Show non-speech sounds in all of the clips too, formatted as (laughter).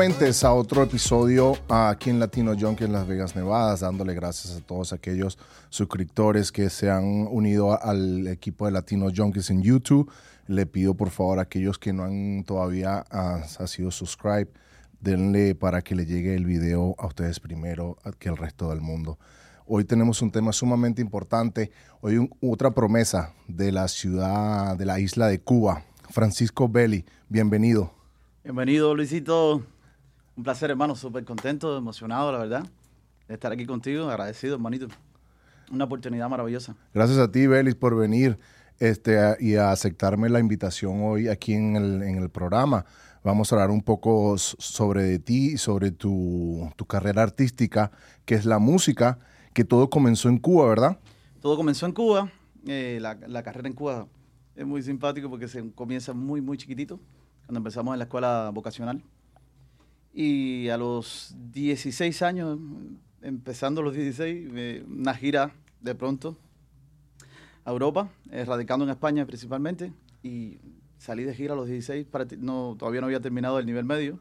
Nuevamente a otro episodio aquí en Latino Junkie en Las Vegas, Nevada, dándole gracias a todos aquellos suscriptores que se han unido al equipo de Latino Junkies en YouTube. Le pido por favor a aquellos que no han todavía ah, ha sido subscribe, denle para que le llegue el video a ustedes primero que el resto del mundo. Hoy tenemos un tema sumamente importante. Hoy un- otra promesa de la ciudad, de la isla de Cuba. Francisco Belli, bienvenido. Bienvenido, Luisito. Un placer, hermano. Súper contento, emocionado, la verdad, de estar aquí contigo. Agradecido, hermanito. Una oportunidad maravillosa. Gracias a ti, Belis, por venir este, a- y a aceptarme la invitación hoy aquí en el, en el programa. Vamos a hablar un poco sobre de ti y sobre tu, tu carrera artística, que es la música, que todo comenzó en Cuba, ¿verdad? Todo comenzó en Cuba. eh, la, la carrera en Cuba es muy simpático porque se comienza muy, muy chiquitito, cuando empezamos en la escuela vocacional. Y a los 16 años, empezando los 16, eh, una gira de pronto a Europa, eh, radicando en España principalmente. Y salí de gira a los 16, para no, todavía no había terminado el nivel medio.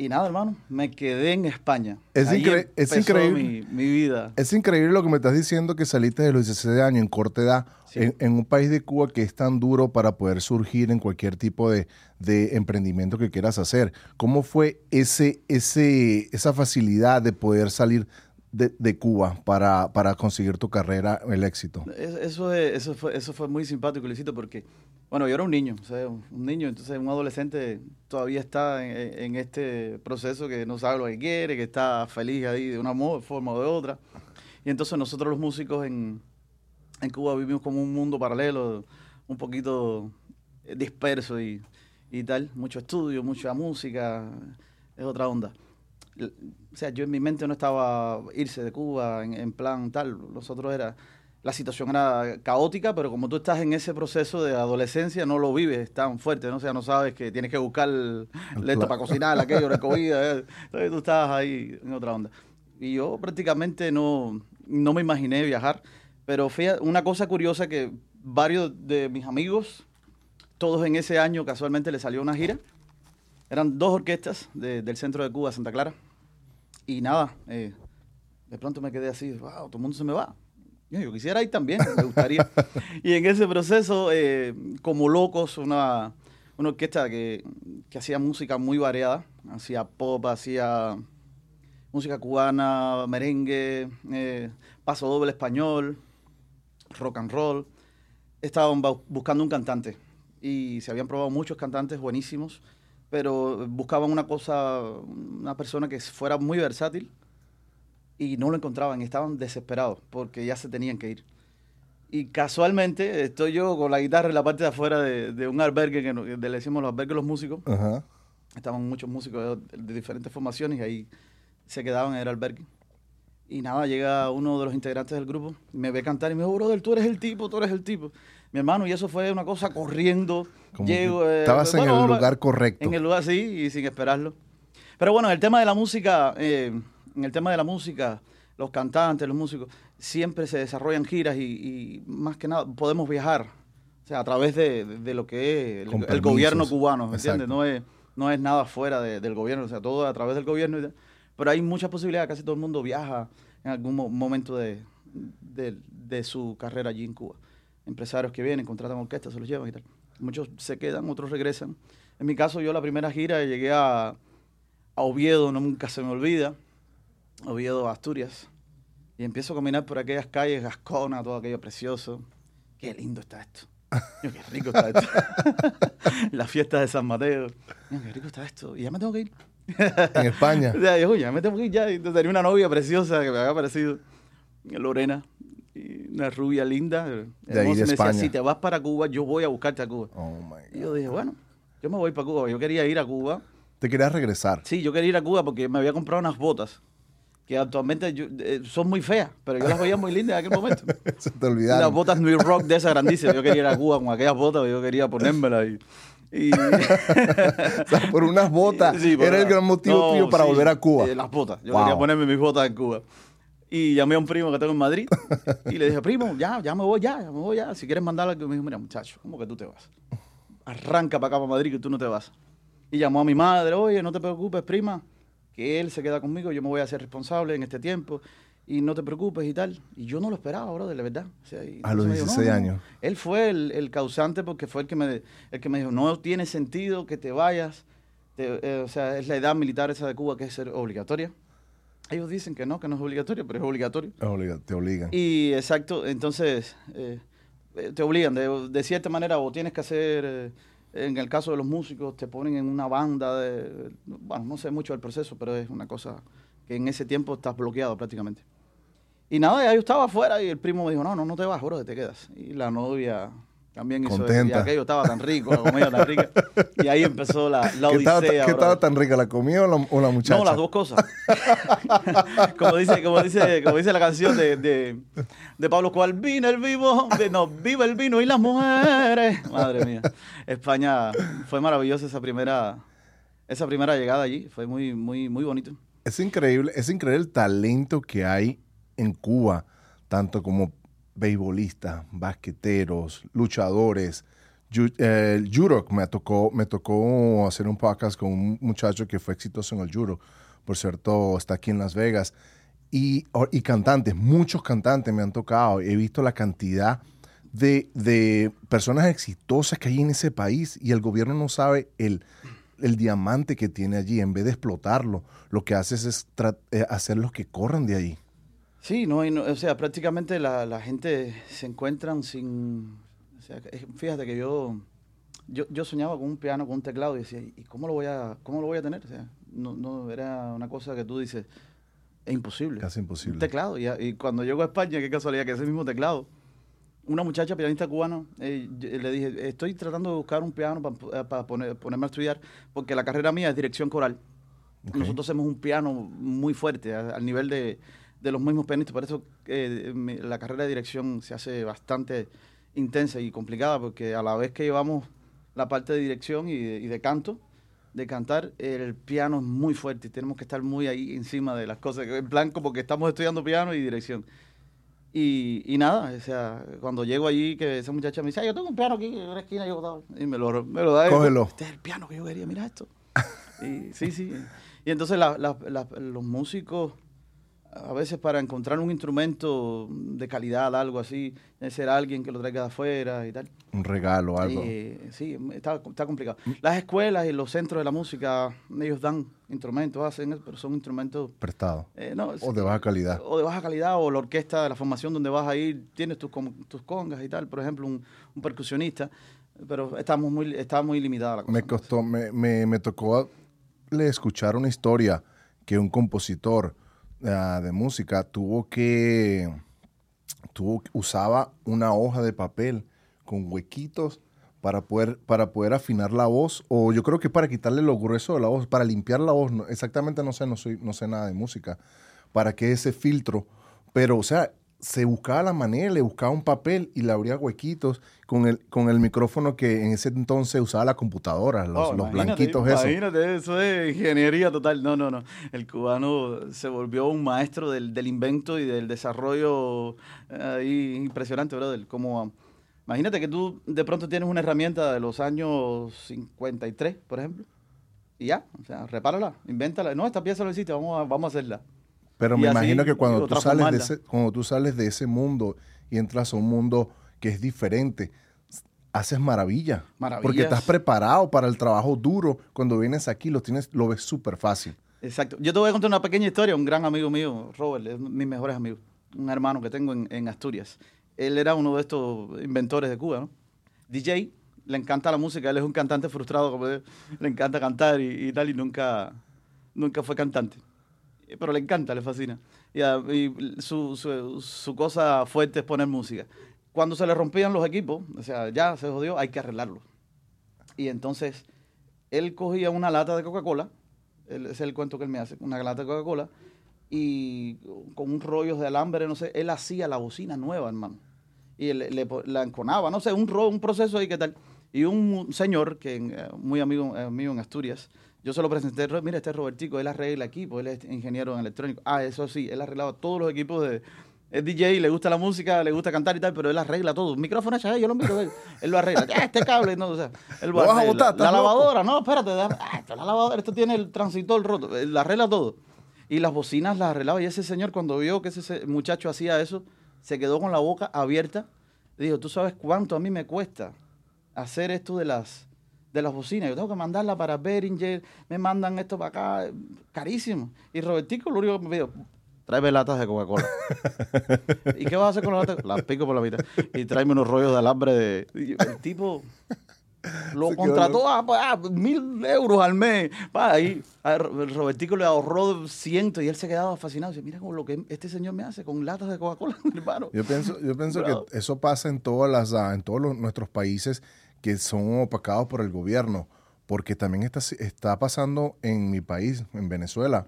Y nada, hermano, me quedé en España. Es incre- es increíble. Mi, mi vida. Es increíble lo que me estás diciendo que saliste de los 16 años en corta edad, Sí. en, en un país de Cuba que es tan duro para poder surgir en cualquier tipo de, de emprendimiento que quieras hacer. ¿Cómo fue ese, ese, esa facilidad de poder salir de, de Cuba para, para conseguir tu carrera, el éxito? Es- Eso, es- eso, fue, eso fue muy simpático, Luisito, porque, bueno, yo era un niño, o un niño, entonces un adolescente todavía está en, en este proceso que no sabe lo que quiere, que está feliz ahí de una forma o de otra. Y entonces nosotros los músicos en, en Cuba vivimos como un mundo paralelo, un poquito eh, disperso y, y tal, mucho estudio, mucha música, es otra onda. O sea, yo en mi mente no estaba irse de Cuba en, en plan tal, nosotros era, la situación era caótica, pero como tú estás en ese proceso de adolescencia, no lo vives tan fuerte, ¿no? O sea, no sabes que tienes que buscar el- El esto para cocinar, aquello, la comida, eh. entonces tú estabas ahí en otra onda. Y yo prácticamente no, no me imaginé viajar, pero fíjate, una cosa curiosa que varios de mis amigos, todos en ese año casualmente les salió una gira, eran dos orquestas de- del centro de Cuba, Santa Clara, y nada, eh, de pronto me quedé así, wow, todo el mundo se me va. Yo, quisiera ir también, me gustaría. (laughs) y en ese proceso, eh, como locos, una, una orquesta que, que hacía música muy variada, hacía pop, hacía música cubana, merengue, eh, paso doble español, rock and roll. Estaban bu- buscando un cantante y se habían probado muchos cantantes buenísimos, pero buscaban una cosa, una persona que fuera muy versátil y no lo encontraban estaban desesperados porque ya se tenían que ir. Y casualmente estoy yo con la guitarra en la parte de afuera de, de un albergue que, le decimos los albergues los músicos. Ajá. Estaban muchos músicos de, de diferentes formaciones y ahí se quedaban en el albergue. Y nada, llega uno de los integrantes del grupo, me ve cantar y me dijo, brother, tú eres el tipo, tú eres el tipo. Mi hermano, y eso fue una cosa corriendo. Como Llego, eh, estabas en el lugar correcto. En el lugar, sí, y sin esperarlo. Pero bueno, en el tema de la música, eh, en el tema de la música, los cantantes, los músicos, siempre se desarrollan giras y, y más que nada podemos viajar. O sea, a través de, de- de lo que es el, gobierno cubano, ¿me Exacto. ¿entiendes? No es, no es nada fuera de- del gobierno, o sea, todo a través del gobierno. y. Pero hay muchas posibilidades, casi todo el mundo viaja en algún mo- momento de, de- de su carrera allí en Cuba. Empresarios que vienen, contratan orquestas, se los llevan y tal. Muchos se quedan, otros regresan. En mi caso, yo la primera gira llegué a, a Oviedo, no, nunca se me olvida, Oviedo, Asturias, y empiezo a caminar por aquellas calles, Gascona, todo aquello precioso. Qué lindo está esto. Yo, qué rico está esto. (laughs) Las fiestas de San Mateo. Yo, qué rico está esto. Y ya me tengo que ir. En España. (laughs) O sea, yo, ya me tengo que ir ya. Entonces tenía una novia preciosa que me había parecido, Lorena, una rubia linda. De ahí de me decía, si te vas para Cuba, yo voy a buscarte a Cuba. Oh my Y yo dije, bueno, yo me voy para Cuba. Yo quería ir a Cuba. Te querías regresar. Sí, yo quería ir a Cuba porque me había comprado unas botas que actualmente yo- eh, son muy feas, pero yo las veía muy lindas en aquel momento. (laughs) Se te olvidaron. botas New Rock de esas grandísimas. Yo quería ir a Cuba con aquellas botas, yo quería ponérmelas y... y- (laughs) O sea, por unas botas. Sí, por Era el gran motivo No, tuyo para sí, volver a Cuba. eh, las botas. Yo Wow. quería ponerme mis botas en Cuba. Y llamé a un primo que tengo en Madrid y le dije, primo, ya, ya me voy, ya, ya me voy, ya. Si quieres mandar algo, me dijo, mira, muchacho, ¿cómo que tú te vas? Arranca para acá, para Madrid, que tú no te vas. Y llamó a mi madre, oye, no te preocupes, prima, que él se queda conmigo, yo me voy a hacer responsable en este tiempo y no te preocupes y tal. Y yo no lo esperaba, bro, de la verdad. O sea, A los entonces me dijo, 16 "No, no, años. Él fue el, el causante porque fue el que, me, el que me dijo, no tiene sentido que te vayas. te- eh, o sea, es la edad militar esa de Cuba que es ser obligatoria. Ellos dicen que no, que no es obligatorio, pero es obligatorio. Obliga- Te obligan. Y exacto, entonces eh, te obligan de, de cierta manera o tienes que hacer, eh, en el caso de los músicos, te ponen en una banda de, bueno, no sé mucho del proceso, pero es una cosa que en ese tiempo estás bloqueado prácticamente. Y nada, yo estaba afuera y el primo me dijo, no, no, no te vas, bro, te quedas. Y la novia también hizo eso, Contenta. y aquello estaba tan rico, la comida tan rica. Y ahí empezó la, (laughs) la ¿Qué estaba, odisea. qué bro. estaba tan rica, la comida o la, o la muchacha? No, las dos cosas. (laughs) como, dice, como, dice, como dice la canción de, de, de Pablo Cual, vino el vivo, de, no, viva el vino y las mujeres. Madre mía. España fue maravillosa esa primera, esa primera llegada allí. Fue muy, muy, muy bonito. Es increíble, es increíble el talento que hay en Cuba, tanto como beisbolistas, basqueteros, luchadores. Yu- eh, el me tocó, me tocó hacer un podcast con un muchacho que fue exitoso en el judo. Por cierto, está aquí en Las Vegas. Y, y cantantes, muchos cantantes me han tocado. He visto la cantidad de, de personas exitosas que hay en ese país y el gobierno no sabe el, el diamante que tiene allí. En vez de explotarlo, lo que haces es tra- eh, hacerlos que corran de allí. Sí, no, y no- o sea, prácticamente la, la gente se encuentran sin... O sea, fíjate que yo, yo, yo soñaba con un piano, con un teclado y decía, ¿y cómo lo voy a, cómo lo voy a tener? O sea, no, no, era una cosa que tú dices, es imposible. Casi imposible. Un teclado. Y, y cuando llego a España, qué casualidad que ese mismo teclado. Una muchacha pianista cubana, eh, le dije, estoy tratando de buscar un piano para poner, ponerme a estudiar, porque la carrera mía es dirección coral. Nosotros hacemos un piano muy fuerte, a- al nivel de, de los mismos pianistas. Por eso eh, la carrera de dirección se hace bastante intensa y complicada, porque a la vez que llevamos la parte de dirección y de, y de canto, de cantar, el piano es muy fuerte y tenemos que estar muy ahí encima de las cosas, en plan como que estamos estudiando piano y dirección. Y, y nada, o sea, cuando llego allí, que esa muchacha me dice, "Ay, yo tengo un piano aquí en una esquina, yo, y me lo, me lo da. Cógelo. Este es el piano que yo quería, mira esto. y, sí, sí. Y entonces la- la- la- los músicos, a veces para encontrar un instrumento de calidad, algo así, debe ser alguien que lo traiga de afuera y tal. Un regalo, algo. Sí, está, está complicado. Las escuelas y los centros de la música, ellos dan instrumentos, hacen, pero son instrumentos... prestado. eh, no, O de baja calidad. O de baja calidad, o la orquesta de la formación donde vas a ir, tienes tus, tus congas y tal, por ejemplo, un, un percusionista, pero estamos muy, está muy limitada la cosa. Me costó, me, me, me tocó le escuchar una historia que un compositor ah, de música tuvo que, tuvo, usaba una hoja de papel con huequitos para poder, para poder afinar la voz, o yo creo que para quitarle lo grueso de la voz, para limpiar la voz, no- exactamente no sé, no, soy, no sé nada de música, para que ese filtro, pero o sea, se buscaba la manera, le buscaba un papel y le abría huequitos con el, con el micrófono que en ese entonces usaba la computadora, los, Oh, los blanquitos esos. Imagínate, eso es ingeniería total. No, no, no. El cubano se volvió un maestro del, del invento y del desarrollo eh, ahí impresionante, brother. Como, imagínate que tú de pronto tienes una herramienta de los años 53, por ejemplo, y ya, o sea, repárala, invéntala. No, esta pieza lo hiciste, vamos a, vamos a hacerla. Pero me imagino que cuando tú, sales de ese, cuando tú sales de ese mundo y entras a un mundo que es diferente, haces maravilla. Maravillas. Porque estás preparado para el trabajo duro. Cuando vienes aquí lo tienes, lo ves súper fácil. Exacto. Yo te voy a contar una pequeña historia. Un gran amigo mío, Robert, es mis mejores amigos. Un hermano que tengo en, en Asturias. Él era uno de estos inventores de Cuba, ¿no? DJ, le encanta la música. Él es un cantante frustrado, como le encanta cantar y, y tal, y nunca, nunca fue cantante. Pero le encanta, le fascina. Y, su, su, su cosa fuerte es poner música. Cuando se le rompían los equipos, o sea, ya se jodió, hay que arreglarlo. Y entonces él cogía una lata de Coca-Cola, es el cuento que él me hace, una lata de Coca-Cola, y con un rollo de alambre, no sé, él hacía la bocina nueva, hermano. Y le, po- la enconaba, no sé, un, ro- un proceso ahí, ¿qué tal? Y un señor, que eh, muy amigo eh, mío en Asturias, yo se lo presenté, "Ro- mira, este es Robertico, él arregla equipos, él es ingeniero en electrónico. Ah, eso sí, él arreglaba todos los equipos de, es DJ, le gusta la música, le gusta cantar y tal, pero él arregla todo. Un micrófono hecho, yo lo miro, él, él lo arregla. Ah, este cable, no, o sea, él ¿Lo vas a botar? ¿Estás La lavadora, no, espérate, ah, esto es la lavadora, esto tiene el transitor roto, él arregla todo. Y las bocinas las arreglaba. Y ese señor, cuando vio que ese se- muchacho hacía eso, se quedó con la boca abierta. Dijo, ¿tú sabes cuánto a mí me cuesta hacer esto de las, de las bocinas? Yo tengo que mandarla para Behringer, me mandan esto para acá, carísimo. Y Robertico lo único que me dijo, tráeme latas de Coca-Cola. (laughs) ¿Y qué vas a hacer con las latas? Las pico por la mitad. Y tráeme unos rollos de alambre de... el tipo... Lo Se contrató a, a mil euros al mes. Pa, ahí, el Robertico le ahorró cientos y él se quedaba fascinado. Dice, mira con lo que este señor me hace con latas de Coca-Cola, (laughs) hermano. Yo pienso, yo pienso que eso pasa en todas las, ah, en todos los- nuestros países que son opacados por el gobierno, porque también está, está pasando en mi país, en Venezuela.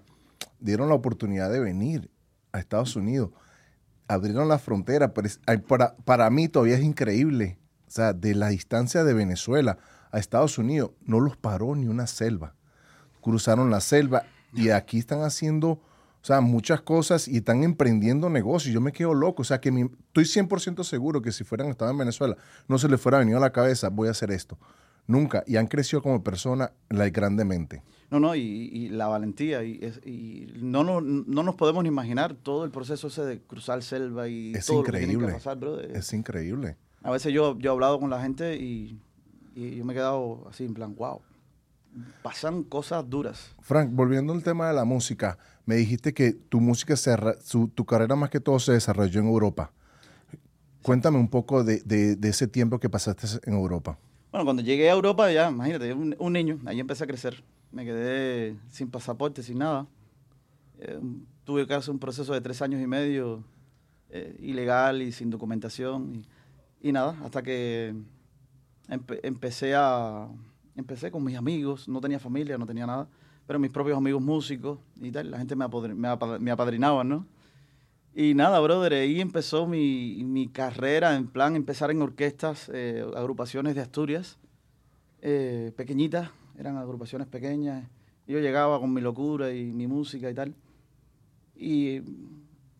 Dieron la oportunidad de venir a Estados Unidos, abrieron la frontera, pero para, para mí todavía es increíble. O sea, de la distancia de Venezuela a Estados Unidos, no los paró ni una selva cruzaron la selva y aquí están haciendo, o sea, muchas cosas y están emprendiendo negocios. Yo me quedo loco, o sea, que mi- estoy 100% seguro que si fueran estado en Venezuela, no se les fuera venido a la cabeza, voy a hacer esto. Nunca. Y han crecido como persona like, grandemente. No, no, y, y la valentía. Y, no, no, no nos podemos ni imaginar todo el proceso ese de cruzar selva y Es todo lo que que increíble. pasar, bro. Es increíble. A veces yo, yo he hablado con la gente y, y yo me he quedado así en plan, wow. Pasan cosas duras. Frank, volviendo al tema de la música, me dijiste que tu música, se, su- tu carrera más que todo se desarrolló en Europa. Cuéntame un poco de, de- de ese tiempo que pasaste en Europa. Bueno, cuando llegué a Europa, ya, imagínate, un, un niño, ahí empecé a crecer. Me quedé sin pasaporte, sin nada. Eh, tuve hacer un proceso de tres años y medio eh, ilegal y sin documentación. Y, y nada, hasta que empe- empecé a... Empecé con mis amigos, no tenía familia, no tenía nada, pero mis propios amigos músicos y tal, la gente me, apodri- me, apa- me apadrinaba, ¿no? Y nada, brother, ahí empezó mi, mi carrera, en plan, empezar en orquestas, eh, agrupaciones de Asturias, eh, pequeñitas, eran agrupaciones pequeñas. Yo llegaba con mi locura y mi música y tal. Y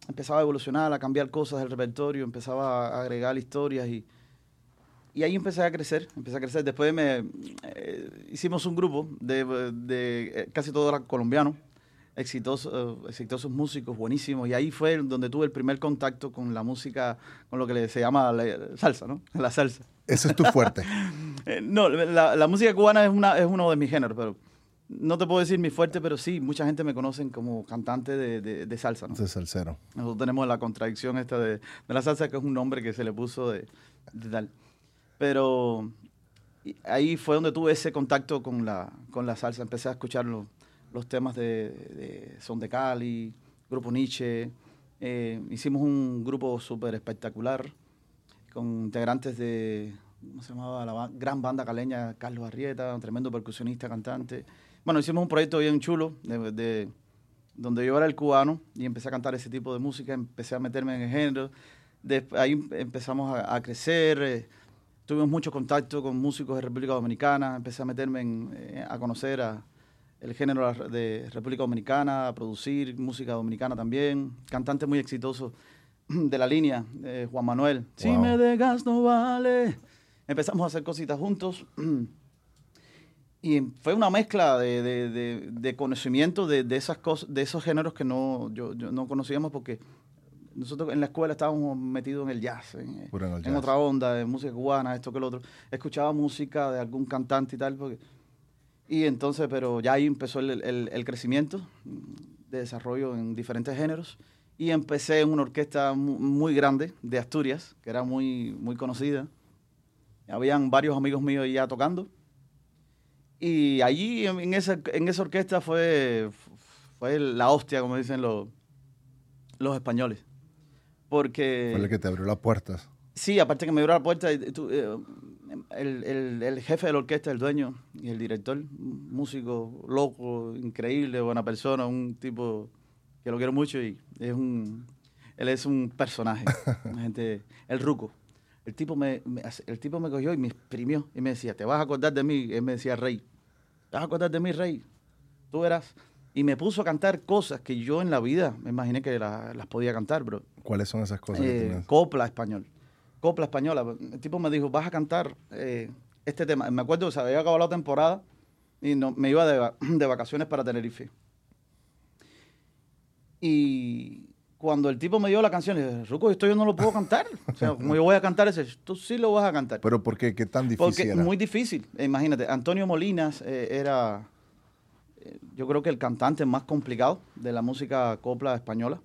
empezaba a evolucionar, a cambiar cosas del repertorio, empezaba a agregar historias y, y ahí empecé a crecer, empecé a crecer. Después me eh, hicimos un grupo de, de eh, casi todos eran colombianos, exitosos, eh, exitosos músicos, buenísimos. Y ahí fue donde tuve el primer contacto con la música, con lo que se llama la salsa, ¿no? (laughs) La salsa. Ese es tu fuerte. (laughs) Eh, no, la, la música cubana es, una, es uno de mis géneros, pero no te puedo decir mi fuerte, pero sí, mucha gente me conocen como cantante de, de- de salsa, ¿no? El cero. Nosotros tenemos la contradicción esta de, de la salsa, que es un nombre que se le puso de, de tal. Pero ahí fue donde tuve ese contacto con la, con la salsa. Empecé a escuchar lo- los temas de, de Son de Cali, Grupo Nietzsche. Eh, hicimos un grupo súper espectacular con integrantes de, ¿cómo se llamaba? La gran banda caleña, Carlos Arrieta, un tremendo percusionista, cantante. Bueno, hicimos un proyecto bien chulo de, de- donde yo era el cubano y empecé a cantar ese tipo de música, empecé a meterme en el género. Ahí empezamos a, a crecer, eh, tuvimos mucho contacto con músicos de República Dominicana, empecé a meterme en, eh, a conocer a el género de República Dominicana, a producir música dominicana también, cantantes muy exitosos de la línea, eh, Juan Manuel. Si Wow. me dejas no vale. Empezamos a hacer cositas juntos. (clears throat) Y fue una mezcla de, de- de- de conocimiento de, de esas cosas, de esos géneros que no, yo, yo no conocíamos porque nosotros en la escuela estábamos metidos en el jazz, en, Puro en el jazz. otra onda, en música cubana, esto que lo otro. Escuchaba música de algún cantante y tal. porque- y entonces, pero ya ahí empezó el, el- el crecimiento de desarrollo en diferentes géneros. Y empecé en una orquesta mu- muy grande de Asturias, que era muy, muy conocida. Habían varios amigos míos ya tocando. Y allí en, en esa, en esa orquesta fue, fue la hostia, como dicen los, los españoles. Porque... Fue el que te abrió las puertas. Sí, aparte que me abrió la puerta, tú, eh, el, el- el jefe de la orquesta, el dueño y el director, músico loco, increíble, buena persona, un tipo que lo quiero mucho y es un, él es un personaje, (laughs) gente, el ruco. El tipo me, el tipo me cogió y me exprimió y me decía, te vas a acordar de mí, él me decía, rey, te vas a acordar de mí, rey, tú verás. Y me puso a cantar cosas que yo en la vida me imaginé que la- las podía cantar, bro. ¿Cuáles son esas cosas? que Eh, tienes? copla español. Copla española. El tipo me dijo, vas a cantar eh, este tema. Me acuerdo que se había acabado la temporada y no, me iba de, va- (clears throat) de vacaciones para Tenerife. Y cuando el tipo me dio la canción, le dije, Ruco, esto yo no lo puedo cantar. O sea, como yo voy a cantar ese, tú sí lo vas a cantar. ¿Pero por qué? ¿Qué tan difícil Porque era? muy difícil. Eh, Imagínate, Antonio Molinas eh, era, eh, yo creo que el cantante más complicado de la música copla española,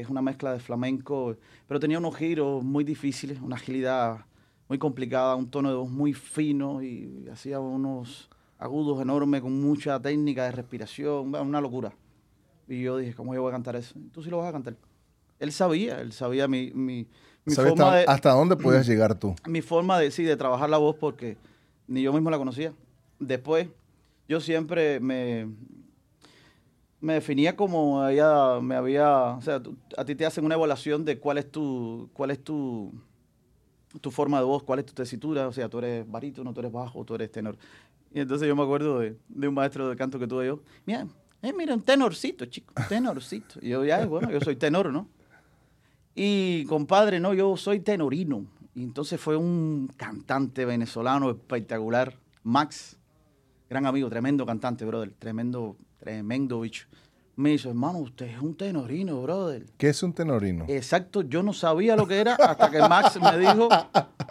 que es una mezcla de flamenco, pero tenía unos giros muy difíciles, una agilidad muy complicada, un tono de voz muy fino y hacía unos agudos enormes con mucha técnica de respiración, una locura. Y yo dije, ¿cómo yo voy a cantar eso? Tú sí lo vas a cantar. Él sabía, él sabía mi, mi, mi ¿Sabes forma hasta, de hasta dónde (clears throat) puedes llegar tú? mi forma de, sí, de trabajar la voz porque ni yo mismo la conocía. Después, yo siempre me, me definía como había, me había, o sea, a ti te hacen una evaluación de cuál es tu, cuál es tu, tu forma de voz, cuál es tu tesitura, o sea, tú eres barítono, tú eres bajo, tú eres tenor. Y entonces yo me acuerdo de, de un maestro de canto que tuve yo, mira, eh, mira, un tenorcito, chico, tenorcito. Y yo, ya, bueno, yo soy tenor, ¿no? Y compadre, no, yo soy tenorino. Y entonces fue un cantante venezolano espectacular, Max, gran amigo, tremendo cantante, brother, tremendo, tremendo bicho. Me dice, hermano, usted es un tenorino, brother. ¿Qué es un tenorino? Exacto, yo no sabía lo que era hasta que Max me dijo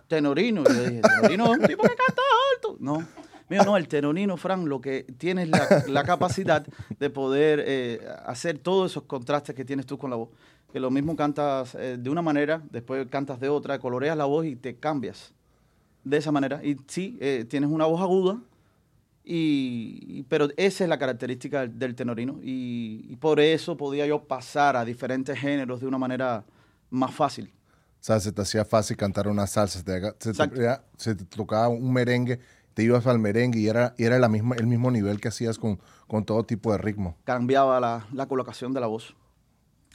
tenorino. Y yo dije, tenorino es un tipo que canta alto. No, mío, no, el tenorino, Fran, lo que tienes la, la capacidad de poder eh, hacer todos esos contrastes que tienes tú con la voz. Que lo mismo cantas eh, de una manera, después cantas de otra, coloreas la voz y te cambias de esa manera. Y sí, eh, tienes una voz aguda, y, pero esa es la característica del, del tenorino y, y por eso podía yo pasar a diferentes géneros de una manera más fácil. O sea, se te hacía fácil cantar una salsa, se te, se te- ya- se te tocaba un merengue, te ibas al merengue y era, y era la misma, el mismo nivel que hacías con, con todo tipo de ritmo. Cambiaba la, la colocación de la voz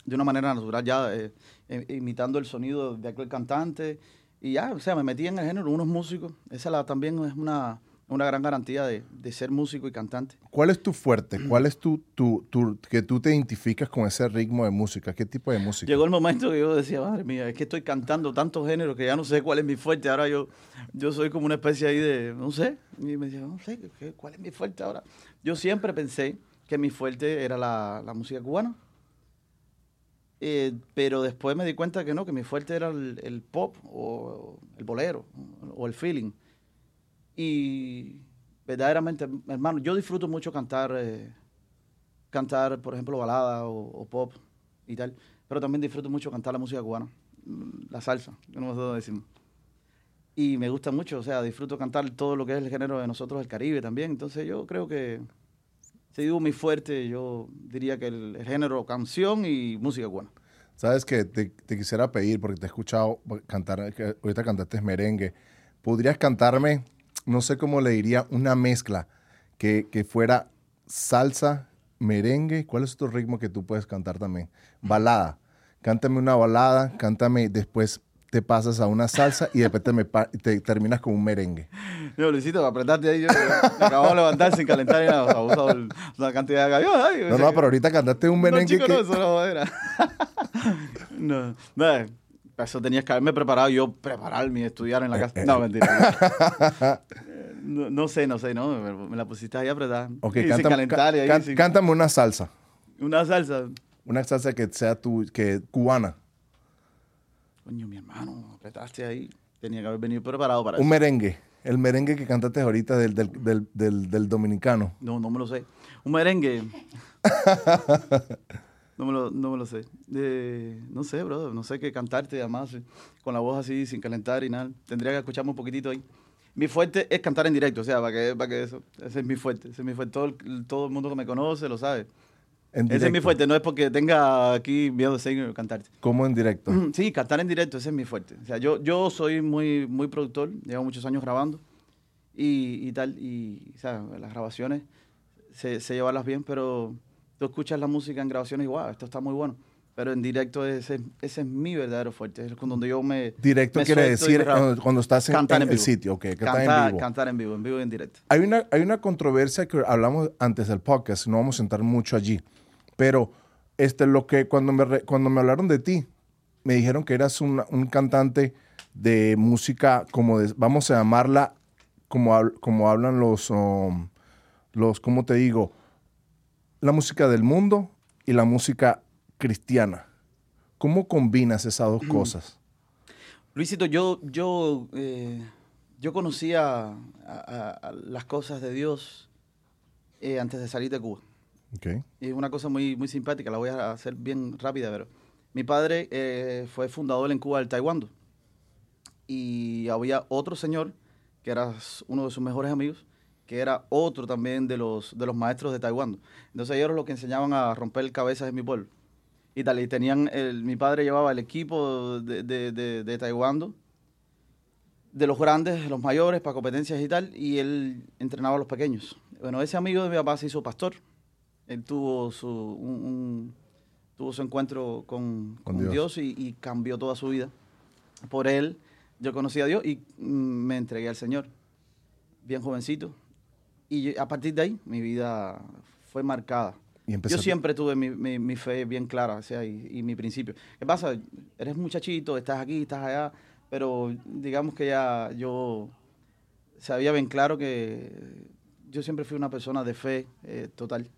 de una manera natural, ya eh, eh, imitando el sonido de aquel cantante y ya, o sea, me metí en el género, unos músicos, esa la, también es una, una gran garantía de, de ser músico y cantante. ¿Cuál es tu fuerte? (clears throat) ¿Cuál es tu, tu, tu- que tú te identificas con ese ritmo de música? ¿Qué tipo de música? Llegó el momento que yo decía, madre mía, es que estoy cantando tantos géneros que ya no sé cuál es mi fuerte. Ahora yo, yo soy como una especie ahí de, no sé, y me decía, no sé, ¿qué- ¿cuál es mi fuerte ahora? Yo siempre pensé que mi fuerte era la, la música cubana. Eh, pero después me di cuenta que no, que mi fuerte era el, el pop o el bolero o el feeling. Y verdaderamente, hermano, yo disfruto mucho cantar, eh, cantar, por ejemplo, balada o, o pop y tal, pero también disfruto mucho cantar la música cubana, mm, la salsa, yo no sé dónde decimos. Y me gusta mucho, o sea, disfruto cantar todo lo que es el género de nosotros, el Caribe también. Entonces yo creo que, si digo mi fuerte, yo diría que el, el género canción y música cubana. Sabes que te, te quisiera pedir, porque te he escuchado cantar, que ahorita cantaste merengue. ¿Podrías cantarme, no sé cómo le diría, una mezcla que, que fuera salsa, merengue? ¿Cuál es otro ritmo que tú puedes cantar también? Balada. Cántame una balada, cántame, después te pasas a una salsa y después te, me pa- te terminas con un merengue. Yo, Luisito, apretarte ahí, yo me acabo de levantar sin calentar y nada, o sea, una cantidad de gallos. ay, No, no, pero ahorita cantaste un merengue no, chico, que... no, eso no era. (laughs) no, no, para eso tenías que haberme preparado yo, prepararme y estudiar en la casa. No, mentira. No, (laughs) no sé, no sé, no, me, la pusiste ahí apretada. Ok, y cántame, calentar y ahí can- sin- cántame una salsa. Una salsa. Una salsa que sea tu, que cubana. Coño, mi hermano, apretaste ahí. Tenía que haber venido preparado para Un eso. merengue. El merengue que cantaste ahorita del, del, del, del, del dominicano. No, no me lo sé. Un merengue. (laughs) no, me lo, no me lo sé. Eh, no sé, bro. No sé qué cantarte, además, eh, con la voz así, sin calentar y nada. Tendría que escucharme un poquitito ahí. Mi fuerte es cantar en directo, o sea, para que, para que eso. Ese es mi fuerte. Ese es mi fuerte. Todo el, todo el mundo que me conoce lo sabe. En Ese es mi fuerte. No es porque tenga aquí miedo de seguir cantarte. ¿Cómo en directo? (clears throat) Sí, cantar en directo, ese es mi fuerte. O sea, yo, yo soy muy, muy productor, llevo muchos años grabando y, y tal, y o sea, las grabaciones se, se llevarlas bien, pero tú escuchas la música en grabaciones y wow, esto está muy bueno. Pero en directo ese, ese es mi verdadero fuerte, es con donde yo me... Directo me quiere decir cuando, cuando estás en, en en el sitio, ok, que estás en cantar, vivo. cantar en vivo, en vivo y en directo. Hay una, hay una controversia que hablamos antes del podcast, no vamos a entrar mucho allí, pero este, lo que cuando me, cuando me hablaron de ti, me dijeron que eras un, un cantante de música, como de- vamos a llamarla, como, como hablan los, um, los, ¿cómo te digo? La música del mundo y la música cristiana. ¿Cómo combinas esas dos cosas? Luisito, yo, yo, eh, yo conocía a- a- a las cosas de Dios eh, antes de salir de Cuba. Ok. Y es una cosa muy, muy simpática, la voy a hacer bien rápida, pero mi padre eh, fue fundador en Cuba del taekwondo. Y había otro señor, que era uno de sus mejores amigos, que era otro también de los, de los maestros de taekwondo. Entonces ellos eran los que enseñaban a romper cabezas en mi pueblo. Y tal, y tenían, el, mi padre llevaba el equipo de, de, de, de taekwondo, de los grandes, de los mayores, para competencias y tal, y él entrenaba a los pequeños. Bueno, ese amigo de mi papá se hizo pastor. Él tuvo su, un- un- tuvo su encuentro con, Con con Dios. Dios, y, y cambió toda su vida. Por él, yo conocí a Dios y mm, me entregué al Señor, bien jovencito. Y yo- a partir de ahí, mi vida fue marcada. Y Yo siempre tuve mi, mi- mi fe bien clara, o sea, y, y mi principio. ¿Qué pasa? Eres muchachito, estás aquí, estás allá, pero digamos que ya yo sabía bien claro que yo siempre fui una persona de fe eh, total.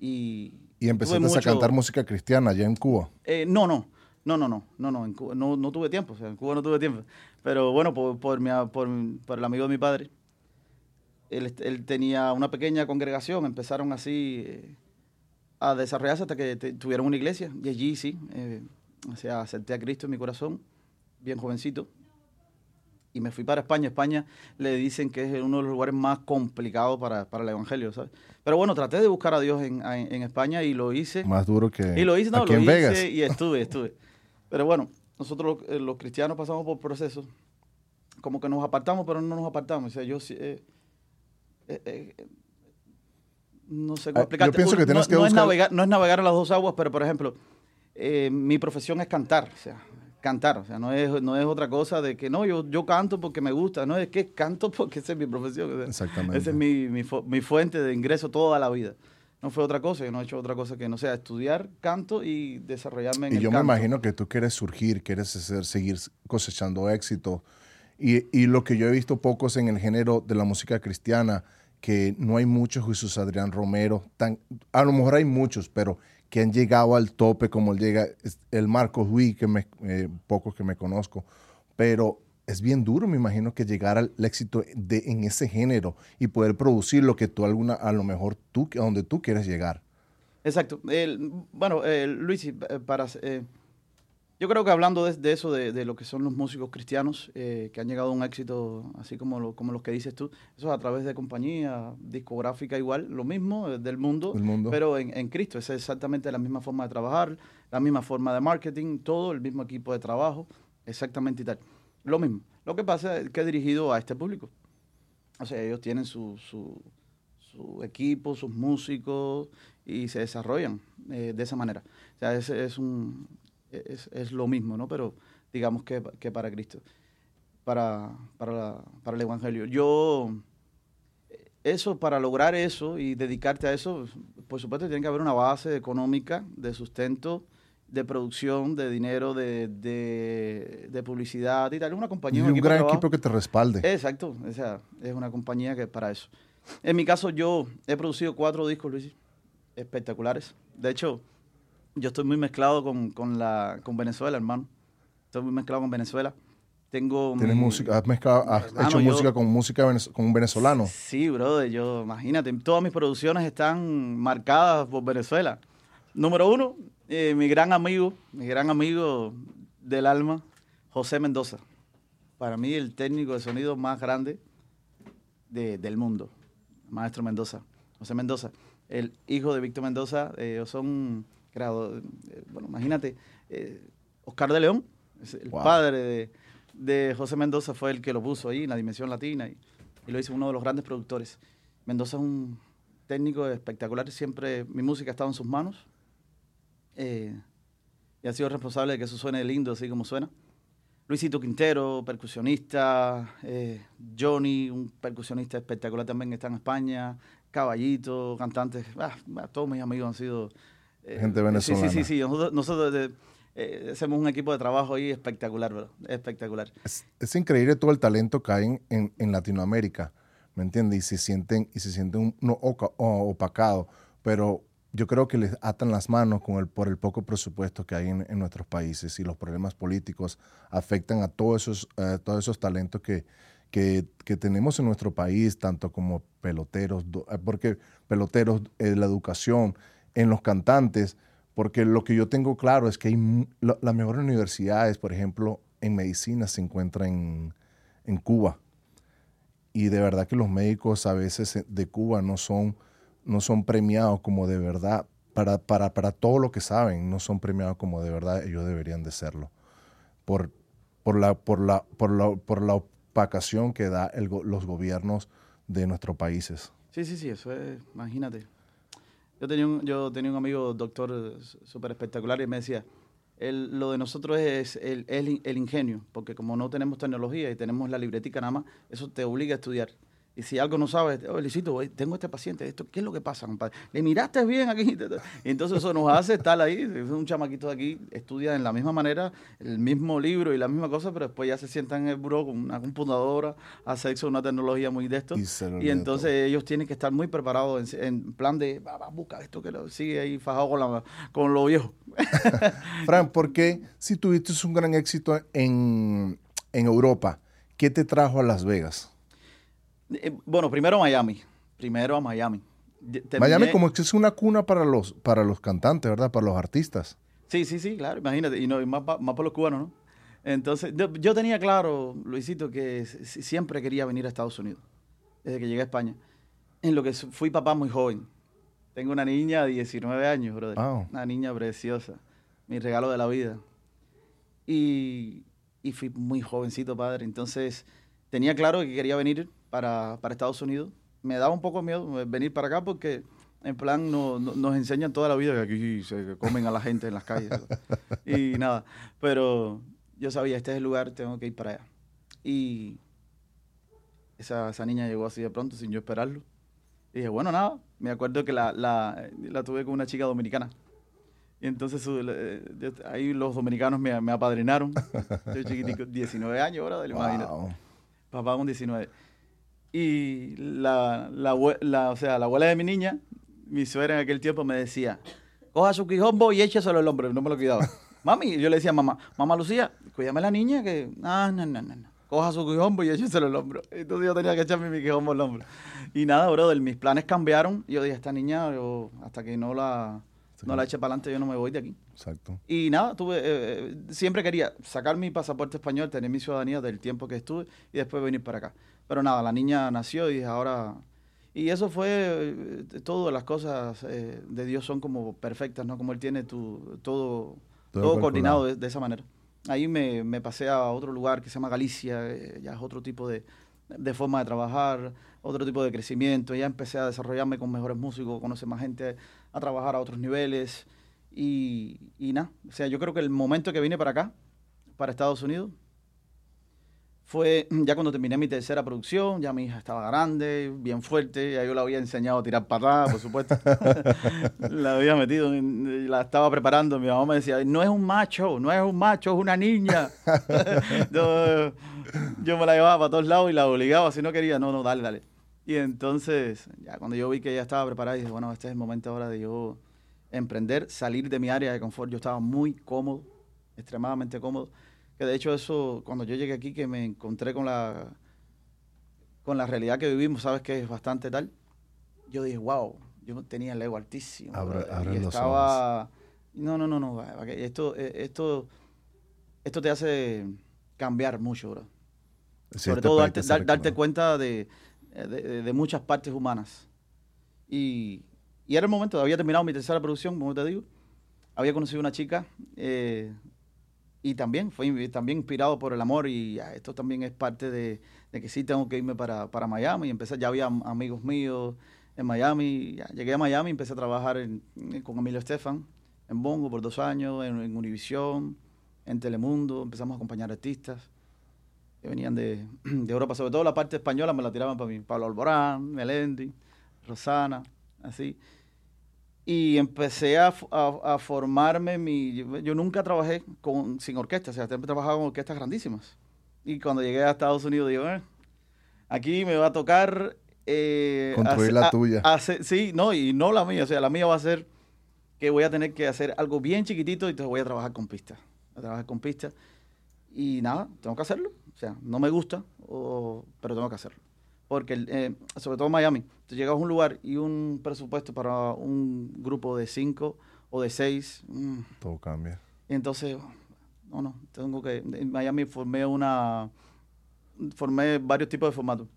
Y, Y empezaste a mucho- cantar música cristiana allá en Cuba. eh, no, no, no, no, no, no, no, en Cuba no, no tuve tiempo, o sea, en Cuba no tuve tiempo. Pero bueno, por, por, mi, por, por el amigo de mi padre, él, tenía una pequeña congregación, empezaron así eh, a desarrollarse hasta que te- tuvieron una iglesia, y allí sí, eh, o sea, acepté a Cristo en mi corazón, bien jovencito, y me fui para España. España le dicen que es uno de los lugares más complicados para, para el evangelio, ¿sabes? Pero bueno, traté de buscar a Dios en, en- en España y lo hice. Más duro que Y lo hice, no, aquí lo en hice Vegas. y estuve, estuve. Pero bueno, nosotros los, eh, los cristianos pasamos por procesos, como que nos apartamos, pero no nos apartamos. O sea, yo eh, eh, eh, no sé Ah, cómo yo explicarte. pienso que tienes no, que no es navegar, no es navegar en las dos aguas, pero por ejemplo, eh, mi profesión es cantar, o sea, cantar, o sea, no es, no es otra cosa de que no, yo, yo canto porque me gusta, no es que canto (laughs) porque esa es mi profesión. o sea, Exactamente. Esa es mi, mi, fu- mi fuente de ingreso toda la vida. No fue otra cosa, yo no he hecho otra cosa que no sea estudiar canto y desarrollarme en Y el yo me imagino que tú quieres surgir, quieres hacer- seguir cosechando éxito. Y, y lo que yo he visto pocos en el género de la música cristiana, que no hay muchos Jesús Adrián Romero, tan, a lo mejor hay muchos, pero que han llegado al tope como llega, el Marcos Huy, que eh, pocos que me conozco, pero es bien duro, me imagino, que llegar al éxito de, en ese género y poder producir lo que tú alguna, a lo mejor tú, a donde tú quieres llegar. Exacto. Bueno, eh, Luis, eh, para, eh, yo creo que hablando de, de eso, de, de lo que son los músicos cristianos, eh, que han llegado a un éxito así como, lo- como los que dices tú, eso es a través de compañía discográfica igual, lo mismo eh, del mundo, pero en, en Cristo. Es exactamente la misma forma de trabajar, la misma forma de marketing, todo el mismo equipo de trabajo, exactamente y tal. Lo mismo. Lo que pasa es que es dirigido a este público. O sea, ellos tienen su, su, su equipo, sus músicos y se desarrollan eh, de esa manera. O sea, es, es, un, es, es lo mismo, ¿no? Pero digamos que, que para Cristo, para, para, la- para el Evangelio. Yo, eso, para lograr eso y dedicarte a eso, por supuesto tiene que haber una base económica de sustento, de producción, de dinero, de, de, de publicidad y tal. Una Y compañía, un equipo de gran trabajo. equipo que te respalde. Exacto, o sea, es una compañía que para eso. En mi caso, yo he producido cuatro discos, Luis, espectaculares. De hecho, yo estoy muy mezclado con, con la, con Venezuela, hermano. Estoy muy mezclado con Venezuela. Tengo... Tienes mi- música, has, mezclado- has hecho música con música con un venezolano. Sí, brother, yo, imagínate, todas mis producciones están marcadas por Venezuela. Número uno, eh, mi gran amigo, mi gran amigo del alma, José Mendoza. Para mí, el técnico de sonido más grande de- del mundo, Maestro Mendoza. José Mendoza, el hijo de Víctor Mendoza, eh, ellos son creadores, eh, bueno, imagínate, eh, Oscar de León, el Wow. padre de, de José Mendoza, fue el que lo puso ahí en la Dimensión Latina y, y lo hizo uno de los grandes productores. Mendoza es un técnico espectacular, siempre mi música ha estado en sus manos eh, y ha sido responsable de que eso suene lindo, así como suena. Luisito Quintero, percusionista, eh, Johnny, un percusionista espectacular también, está en España, Caballito, cantantes, ah, ah, todos mis amigos han sido... eh, Gente sí, venezolana. Sí, sí, sí, nosotros, nosotros eh, hacemos un equipo de trabajo ahí espectacular, bro. Espectacular. Es, es increíble todo el talento que hay en, en, en Latinoamérica, ¿me entiendes? Y se sienten, y se sienten no, opacados, pero yo creo que les atan las manos con el, por el poco presupuesto que hay en, en nuestros países y los problemas políticos afectan a todos esos, eh, todos esos talentos que, que, que tenemos en nuestro país, tanto como peloteros, eh, porque peloteros, eh, la educación, en los cantantes, porque lo que yo tengo claro es que hay las mejores universidades, por ejemplo, en medicina se encuentran en, en Cuba. Y de verdad que los médicos a veces eh, de Cuba no son, no son premiados como de verdad, para, para, para todo lo que saben, no son premiados como de verdad ellos deberían de serlo. Por, por, la, por, la, por, la, por la opacación que da el los gobiernos de nuestros países. Sí, sí, sí, eso es, imagínate. Yo tenía un, yo tenía un amigo doctor súper espectacular y me decía, el- lo de nosotros es el, el, el ingenio, porque como no tenemos tecnología y tenemos la libretica nada más, eso te obliga a estudiar. Y si algo no sabes, oye, Licito, tengo este paciente, esto, ¿qué es lo que pasa, compadre? ¿Le miraste bien aquí? (laughs) Entonces eso nos hace estar ahí, es un chamaquito de aquí, estudia en la misma manera, el mismo libro y la misma cosa, pero después ya se sientan en el buró con una computadora, hace acceso a una tecnología muy de esto. Y entonces ellos tienen que estar muy preparados en, en plan de, va, va, busca esto que lo sigue ahí fajado con, la, con lo viejo. (laughs) Fran, ¿por qué si tuviste un gran éxito en, en Europa, qué te trajo a Las Vegas? Eh, bueno, primero a Miami. Primero a Miami. Terminé- Miami como que es una cuna para los, para los cantantes, ¿verdad? Para los artistas. Sí, sí, sí, claro, imagínate. Y, no, y más, más por los cubanos, ¿no? Entonces, yo, yo tenía claro, Luisito, que siempre quería venir a Estados Unidos, desde que llegué a España. En lo que fui papá muy joven. Tengo una niña de 19 años, brother. Wow. Una niña preciosa. Mi regalo de la vida. Y, y fui muy jovencito, padre. Entonces, tenía claro que quería venir para, para Estados Unidos. Me daba un poco miedo eh, venir para acá porque, en plan, no- no- nos enseñan toda la vida que aquí se comen a la gente en las calles. y nada. Pero yo sabía, este es el lugar, tengo que ir para allá. Y esa, esa niña llegó así de pronto, sin yo esperarlo. Y dije, bueno, nada. Me acuerdo que la, la, la tuve con una chica dominicana. Y entonces su- yo- ahí los dominicanos me, me apadrinaron. Yo chiquitico, 19 años ahora, imagínate. Wow. Papá con 19. Y la, la, o sea, la abuela de mi niña, mi suegra en aquel tiempo me decía, coja su quijombo y échaselo al hombro. No me lo cuidaba. (laughs) Mami, yo le decía a mamá, mamá Lucía, cuídame a la niña que... No, no, no, no, no. Coja su quijombo y échaselo al hombro. Entonces yo tenía que echarme mi quijombo al hombro. Y nada, brother, mis planes cambiaron. Yo dije, esta niña, yo, hasta que no la, no la eche para adelante, yo no me voy de aquí. Exacto. Y nada, tuve, eh, eh, siempre quería sacar mi pasaporte español, tener mi ciudadanía del tiempo que estuve y después venir para acá. Pero nada, la niña nació y ahora... Y eso fue, eh, todo, las cosas eh, de Dios son como perfectas, ¿no? Como Él tiene tu, todo, Todo todo, coordinado de esa manera. Ahí me, me pasé a otro lugar que se llama Galicia, eh, ya es otro tipo de, de forma de trabajar, otro tipo de crecimiento. Ya empecé a desarrollarme con mejores músicos, conocer más gente, a trabajar a otros niveles. Y, y nada, o sea, yo creo que el momento que vine para acá, para Estados Unidos, fue ya cuando terminé mi tercera producción, ya mi hija estaba grande, bien fuerte, ya yo la había enseñado a tirar patadas, por supuesto. (laughs) (laughs) la había metido, la estaba preparando. Mi mamá me decía, no es un macho, no es un macho, es una niña. (laughs) yo, yo me la llevaba para todos lados y la obligaba, si no quería, no, no, dale, dale. Y entonces, ya cuando yo vi que ella estaba preparada, dije, bueno, este es el momento ahora de yo emprender, salir de mi área de confort. Yo estaba muy cómodo, extremadamente cómodo. Que de hecho eso, cuando yo llegué aquí, que me encontré con la, con la realidad que vivimos, sabes que es bastante tal, yo dije, wow, yo tenía el ego altísimo. Abre- abre y estaba... No, no, no, no. que Esto, eh, esto, esto te hace cambiar mucho, bro. Sobre todo darte, darte cuenta de, de- de- de muchas partes humanas. Y, y era el momento, había terminado mi tercera producción, como te digo. Había conocido una chica eh, y también fue también inspirado por el amor y ya, esto también es parte de, que sí tengo que irme para, para Miami. Empecé, ya había am- amigos míos en Miami. llegué a Miami y empecé a trabajar con Emilio Estefan en Bongo por dos años, en, en Univisión, en Telemundo. Empezamos a acompañar artistas que venían de, (clears throat) de Europa, sobre todo la parte española me la tiraban para mí. Pablo Alborán, Melendi, Rosana, así. Y empecé a, a- a formarme mi... Yo, yo nunca trabajé con, sin orquesta, o sea, siempre trabajaba con orquestas grandísimas. Y cuando llegué a Estados Unidos, digo, "Eh, aquí me va a tocar... eh, Construir la tuya. hacer- sí, no, y no la mía, o sea, la mía va a ser que voy a tener que hacer algo bien chiquitito y entonces voy a trabajar con pistas. A trabajar con pistas. Y nada, tengo que hacerlo. O sea, no me gusta, o- pero tengo que hacerlo. Porque, eh, sobre todo en Miami, tú llegas a un lugar y un presupuesto para un grupo de cinco o de seis. mm, Todo cambia. y entonces, no, no, tengo que... En Miami formé una... Formé varios tipos de formatos.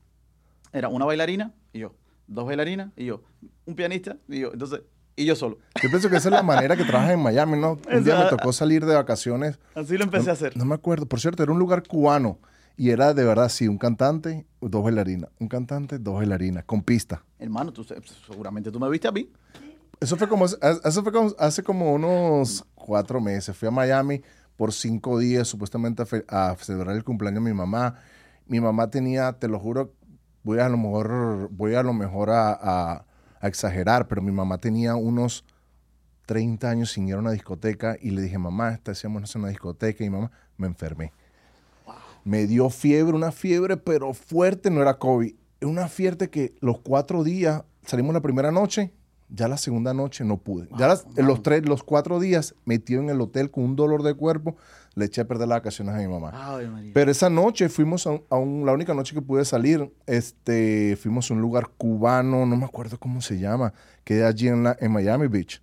Era una bailarina y yo. Dos bailarinas y yo. Un pianista y yo. Entonces, y yo solo. Yo pienso que esa es la manera que trabajas en Miami, ¿no? Un día me tocó salir de vacaciones. Así lo empecé no, a hacer. No me acuerdo. Por cierto, era un lugar cubano. Y era de verdad, sí, un cantante, dos bailarinas. Un cantante, dos bailarinas, con pista. Hermano, tú se- seguramente tú me viste a mí. Eso fue como, eso fue como hace como unos cuatro meses. Fui a Miami por cinco días, supuestamente a, fe- a celebrar el cumpleaños de mi mamá. Mi mamá tenía, te lo juro, voy a lo mejor, voy a lo mejor a, a- a exagerar, pero mi mamá tenía unos 30 años sin ir a una discoteca y le dije, mamá, hacíamos una discoteca y mamá, me enfermé. Me dio fiebre, una fiebre, pero fuerte, no era COVID. Era una fiebre que los cuatro días, salimos la primera noche, ya la segunda noche no pude. Ya las- los tres, los cuatro días metido en el hotel con un dolor de cuerpo, le eché a perder las vacaciones a mi mamá. Ay. Pero esa noche fuimos a, un- a un- la única noche que pude salir, este, fuimos a un lugar cubano, no me acuerdo cómo se llama, que es allí en, la, en Miami Beach.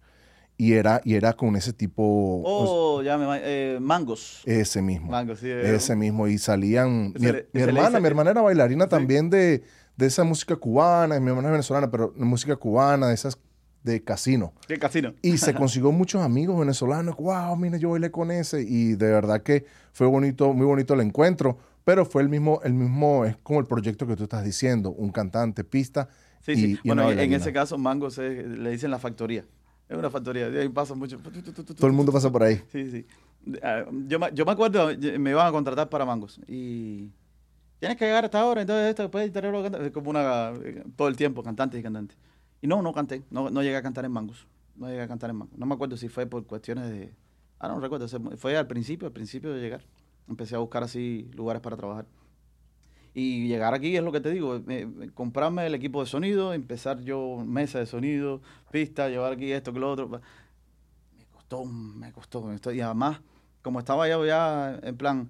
Y era, y era con ese tipo, oh, ya me eh, Mangos. ese mismo. Mangos, sí. eh, Ese mismo. Y salían. Mi, le- mi hermana, mi hermana era bailarina Sí. también de, de esa música cubana. Mi hermana es venezolana, pero de música cubana, de esas de casino. ¿Qué casino? Y se (laughs) consiguió muchos amigos venezolanos. Wow, mira, yo bailé con ese. Y de verdad que fue bonito, muy bonito el encuentro. Pero fue el mismo, el mismo, es como el proyecto que tú estás diciendo, un cantante, pista. Sí, y, sí. y bueno, en- ese caso, Mangos le dicen la factoría. Es una factoría. Ahí pasa mucho. Todo el mundo pasa por ahí. Sí, sí. Ah, Yo, me- yo me acuerdo, me iban a contratar para Mangos. Y tienes que llegar a esta hora, entonces esto, después tener como una, todo el tiempo, cantantes y cantantes. Y no, no canté, no, no llegué a cantar en Mangos. No llegué a cantar en Mangos. No me acuerdo si fue por cuestiones de... Ah, no recuerdo, fue al principio, al principio de llegar. Empecé a buscar así lugares para trabajar. Y llegar aquí es lo que te digo, eh, eh, comprarme el equipo de sonido, empezar yo mesa de sonido, pista, llevar aquí esto que lo otro. Me costó, me costó, me. Y además, como estaba ya, ya en plan,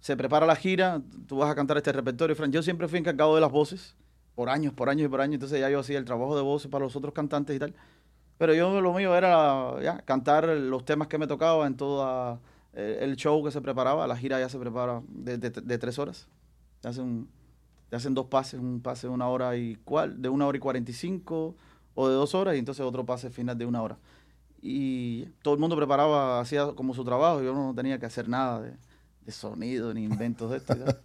se prepara la gira, tú vas a cantar este repertorio, Fran. Yo siempre fui encargado de las voces, por años, por años y por años, entonces ya yo hacía el trabajo de voces para los otros cantantes y tal. Pero yo lo mío era ya, cantar los temas que me tocaba en todo el show que se preparaba. La gira ya se prepara de- de tres horas. Te hacen, te hacen dos pases, un pase de una hora y cual, de una hora y cuarenta y cinco o de dos horas y entonces otro pase final de una hora. Y todo el mundo preparaba, hacía como su trabajo, yo no tenía que hacer nada de, de sonido ni inventos de esto. Y, tal.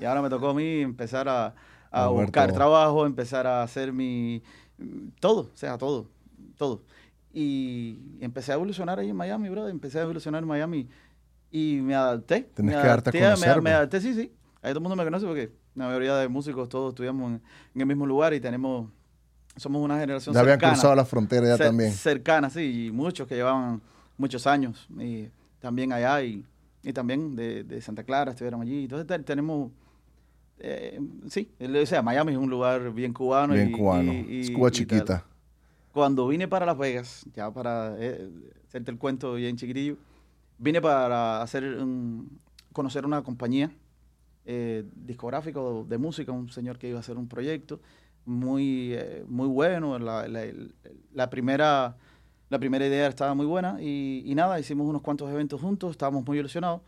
Y ahora me tocó a mí empezar a, a buscar todo. trabajo, empezar a hacer mi... Todo, o sea, todo, todo. Y empecé a evolucionar ahí en Miami, brother. Empecé a evolucionar en Miami y me adapté. Tenés me que darte a adapté, conocer, Me, me pues. adapté, sí, sí. Ahí todo el mundo me conoce porque la mayoría de músicos todos estudiamos en, en el mismo lugar y tenemos... Somos una generación Ya habían cercana cruzado la frontera ya cer- también. Cercana, sí, y muchos que llevaban muchos años y también allá y, y también de, de Santa Clara estuvieron allí. Entonces te- tenemos, eh, sí, o sea, Miami es un lugar bien cubano. Bien y, cubano. y- es Cuba y tal. chiquita. Cuando vine para Las Vegas, ya para eh, hacerte el cuento bien chiquitillo, vine para hacer un- conocer una compañía eh, discográfica o de música, un señor que iba a hacer un proyecto muy, eh, muy bueno. La, la- primera, la primera idea estaba muy buena y, y nada, hicimos unos cuantos eventos juntos, estábamos muy ilusionados.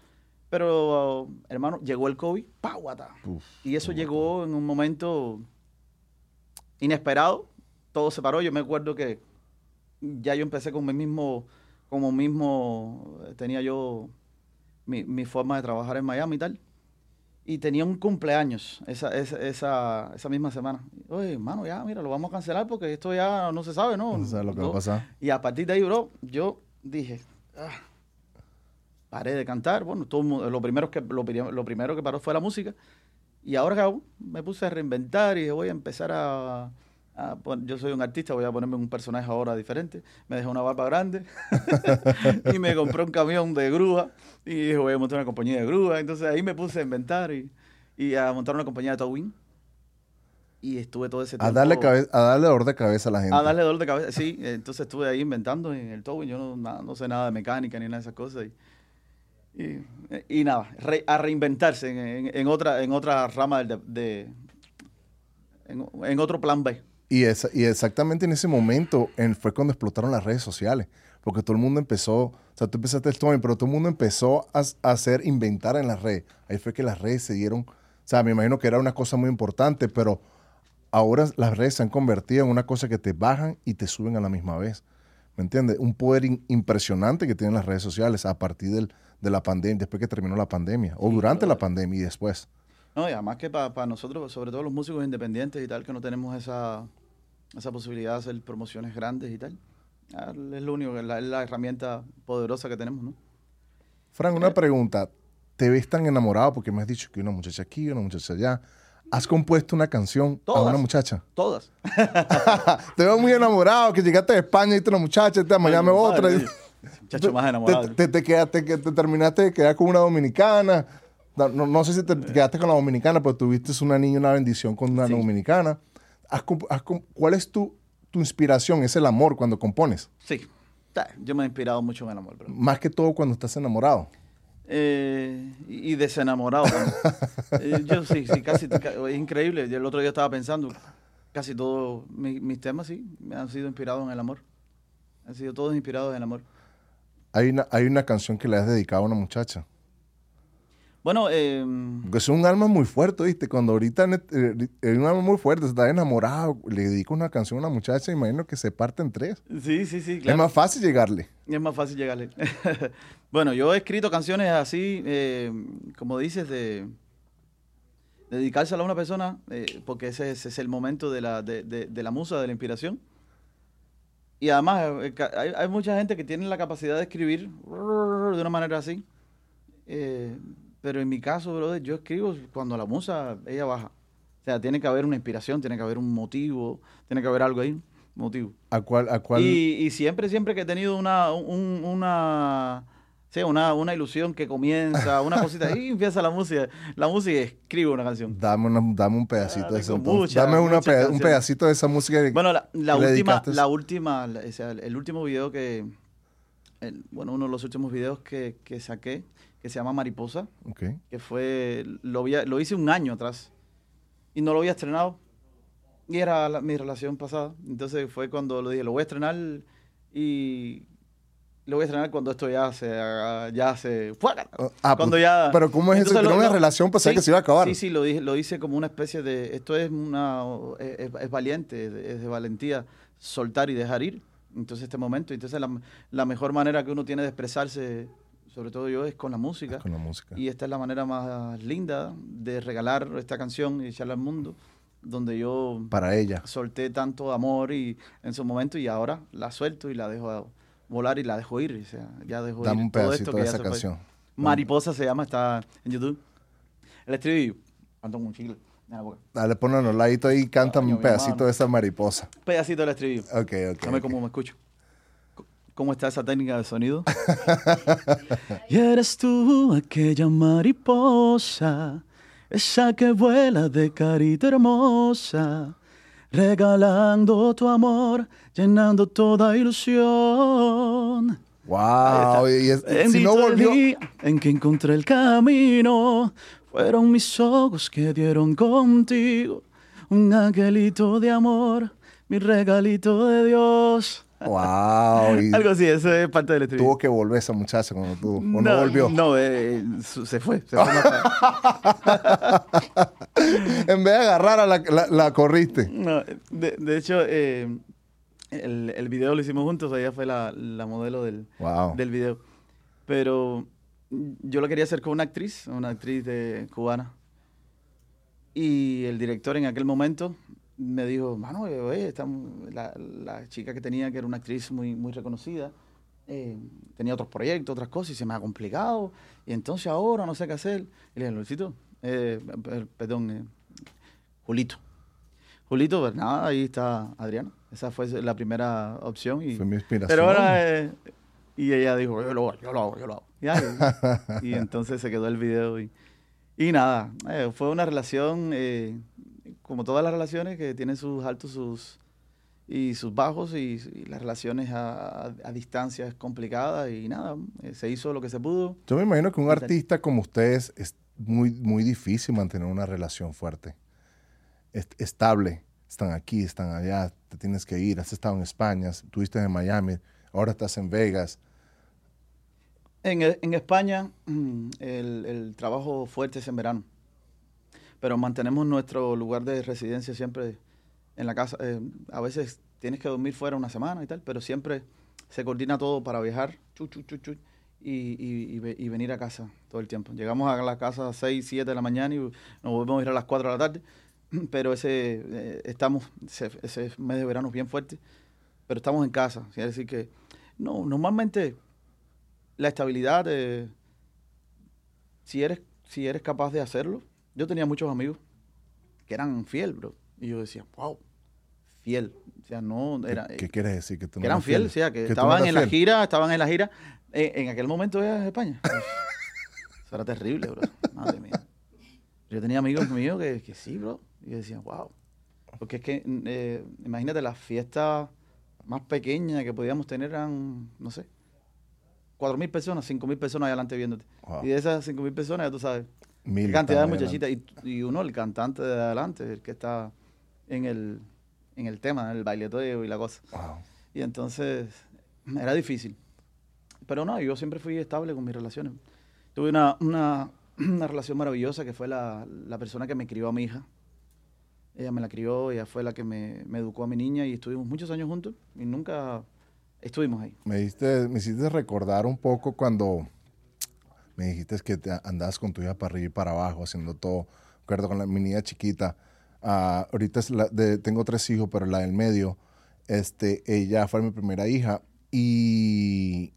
Pero, hermano, llegó el COVID, ¡páguata! Y eso llegó en un momento inesperado, todo se paró. Yo me acuerdo que ya yo empecé con mi mismo, como mismo, tenía yo mi, mi forma de trabajar en Miami y tal. Y tenía un cumpleaños esa, esa, esa, esa misma semana. Oye, hermano, ya, mira, lo vamos a cancelar porque esto ya no se sabe, ¿no? No sabes lo que va a pasar. Y a partir de ahí, bro, yo dije, "Ah", paré de cantar. Bueno, todo lo, primero que, lo, pri- lo primero que paró fue la música. Y ahora me puse a reinventar y dije, voy a empezar a, ah, yo soy un artista, voy a ponerme un personaje ahora diferente. Me dejó una barba grande (laughs) y me compré un camión de grúa y dije, voy a montar una compañía de grúa. Entonces ahí me puse a inventar y, y a montar una compañía de towing. Y estuve todo ese A tiempo... darle, cabe- a darle dolor de cabeza a la gente. A darle dolor de cabeza, sí. Entonces estuve ahí inventando en el towing. Yo no, na- no sé nada de mecánica ni nada de esas cosas. Y, y, y nada, re- a reinventarse en, en- en otra, en otra rama de, de- en, en otro plan B. Y, esa- y exactamente en ese momento en- fue cuando explotaron las redes sociales. Porque todo el mundo empezó, o sea, tú empezaste el Tony, pero todo el mundo empezó a, a hacer, inventar en las redes. Ahí fue que las redes se dieron, o sea, me imagino que era una cosa muy importante, pero ahora las redes se han convertido en una cosa que te bajan y te suben a la misma vez. ¿Me entiendes? Un poder in- impresionante que tienen las redes sociales a partir del- de la pandemia, después que terminó la pandemia, o durante la pandemia y después. No, y además que para nosotros, sobre todo los músicos independientes y tal, que no tenemos esa, esa posibilidad de hacer promociones grandes y tal, es lo único, es la, es la herramienta poderosa que tenemos, ¿no? Frank, una pregunta. ¿Te ves tan enamorado? Porque me has dicho que una muchacha aquí, una muchacha allá. ¿Has compuesto una canción a Todas. una muchacha? Todas. (laughs) Te veo muy enamorado, que llegaste de España y viste una muchacha, mañana Ay, otra. Muchacho más enamorado. Te, te, te quedaste, que te terminaste de quedar con una dominicana. No, no- sé si te quedaste con la dominicana, pero tuviste una niña, una bendición con una Sí. dominicana. Has has ¿Cuál es tu, tu inspiración? ¿Es el amor cuando compones? Sí. Yo me he inspirado mucho en el amor, bro. Más que todo cuando estás enamorado. Eh, y desenamorado. (laughs) Eh, yo sí, sí, casi. ca- Es increíble. Yo el otro día estaba pensando, casi todos mi- mis temas, sí, me han sido inspirados en el amor. Han sido todos inspirados en el amor. Hay una, hay una canción que le has dedicado a una muchacha. Bueno, eh, Porque es un alma muy fuerte, ¿viste? Cuando ahorita eh, es un alma muy fuerte, está enamorado, le dedico una canción a una muchacha, imagino que se parte en tres. sí, sí, sí, Es claro. más fácil llegarle. Es más fácil llegarle. (laughs) bueno, yo he escrito canciones así, eh, como dices, de dedicársela a una persona, eh, porque ese, ese es el momento de la, de, de- de la musa, de la inspiración. Y además, eh, hay, hay mucha gente que tiene la capacidad de escribir de una manera así. eh, pero en mi caso, brother, yo escribo cuando la musa, ella baja. O sea, tiene que haber una inspiración, tiene que haber un motivo, tiene que haber algo ahí, motivo. ¿A cuál? A cuál Y, y siempre, siempre que he tenido una, un- una, sí, una, una ilusión que comienza, (laughs) una cosita, y empieza la música, la música y escribo una canción. Dame, una- dame un pedacito Ah, de eso. muchas, dame una peda- un pedacito de esa música. que- Bueno, la, la que última, la última, la- o sea, el último video que, el- bueno, uno de los últimos videos que, que saqué, que se llama Mariposa, que fue, lo, vi- lo hice un año atrás y no lo había estrenado. Y era la- mi relación pasada. Entonces fue cuando lo dije, lo voy a estrenar y lo voy a estrenar cuando esto ya se haga- ya se ¡fuácata! Ah, cuando pues, ya Pero ¿cómo es eso? Una relación pensaba sí, que se iba a acabar. Sí, sí, lo dije, lo hice como una especie de esto es una es, es valiente, es de, es de valentía soltar y dejar ir. Entonces este momento, entonces la, la mejor manera que uno tiene de expresarse, sobre todo yo, es con la música. Con la música. Y esta es la manera más linda de regalar esta canción y echarla al mundo, donde yo Para ella. solté tanto amor y en su momento y ahora la suelto y la dejo volar y la dejo ir. O sea, ya dejo Dame ir un todo pedacito esto que de ya esa fue. canción. Mariposa se llama, está en YouTube. El estribillo. Ando con un chicle. Boca. Dale, ponle un ladito ahí y canta un pedacito de esa mariposa. Un pedacito del estribillo. Ok, ok. Dame ok. cómo me escucho. ¿Cómo está esa técnica de sonido? (laughs) y eres tú aquella mariposa, esa que vuela de carita hermosa, regalando tu amor, llenando toda ilusión. Wow. Y es- si no volvió. día en que encontré el camino, fueron mis ojos que dieron contigo un angelito de amor, mi regalito de Dios. Wow. Algo así, eso es parte del estribillo. tuvo que volver esa muchacha cuando tuvo. O no, volvió. No, eh, se fue. Se fue (laughs) en vez de agarrar a la, la, la corriste. No, de, de hecho, eh, el, el video lo hicimos juntos, ella fue la, la modelo del, Wow. del video. Pero yo lo quería hacer con una actriz, una actriz de, cubana. Y el director en aquel momento me dijo, mano, eh, oye, esta la, la chica que tenía, que era una actriz muy, muy reconocida, eh, tenía otros proyectos, otras cosas, y se me ha complicado. Y entonces ahora no sé qué hacer. Y le dije, Luisito, eh, per- perdón, eh, Julito. Julito, pues nada, ahí está Adriana. Esa fue la primera opción. Y, Fue mi inspiración. pero ahora, eh, y ella dijo, yo lo hago, yo lo hago, yo lo hago. Y, y (laughs) entonces se quedó el video y, y nada, eh, fue una relación, eh, como todas las relaciones, que tienen sus altos sus y sus bajos y, y las relaciones a, a- a distancia es complicada y nada, eh, se hizo lo que se pudo. Yo me imagino que un artista como ustedes es muy, muy difícil mantener una relación fuerte, est- estable. Están aquí, están allá, te tienes que ir. Has estado en España, estuviste en Miami, ahora estás en Vegas. En, en España (clears throat) el, el trabajo fuerte es en verano, pero mantenemos nuestro lugar de residencia siempre en la casa. Eh, a veces tienes que dormir fuera una semana y tal, pero siempre se coordina todo para viajar chu, chu, chu, y, y- y ve- y venir a casa todo el tiempo. Llegamos a la casa a 6, 7 de la mañana y nos volvemos a ir a las 4 de la tarde, (clears throat) pero ese eh, estamos ese, mes de verano es bien fuerte, pero estamos en casa. Decir que no, normalmente la estabilidad, si eres si eres capaz de hacerlo. Yo tenía muchos amigos que eran fiel, bro. Y yo decía, wow, fiel. O sea, no ¿Qué- era... ¿Qué, eh, quieres decir? Que, tú no que eran fieles, o sea, que, estaban en la fiel. gira, estaban en la gira. Eh, en aquel momento era España. Eso era terrible, bro. Madre mía. Yo tenía amigos míos que, que sí, bro. Y yo decía, wow. Porque es que, eh, imagínate, las fiestas más pequeñas que podíamos tener eran, no sé, cuatro mil personas, cinco mil personas ahí adelante viéndote. Wow. Y de esas cinco mil personas, ya tú sabes, Mil cantidad de muchachitas. Y, y uno, el cantante de adelante, el que está en el, en el tema, en el baileteo y la cosa. Wow. Y entonces era difícil. Pero no, yo siempre fui estable con mis relaciones. Tuve una, una, (clears throat) una relación maravillosa que fue la, la persona que me crió a mi hija. Ella me la crió, ella fue la que me, me educó a mi niña y estuvimos muchos años juntos y nunca estuvimos ahí. Me, diste, me hiciste recordar un poco cuando me dijiste que te andabas con tu hija para arriba y para abajo, haciendo todo. Recuerdo con la, mi niña chiquita. ah, ahorita es la de- tengo tres hijos, pero la del medio, este, ella fue mi primera hija y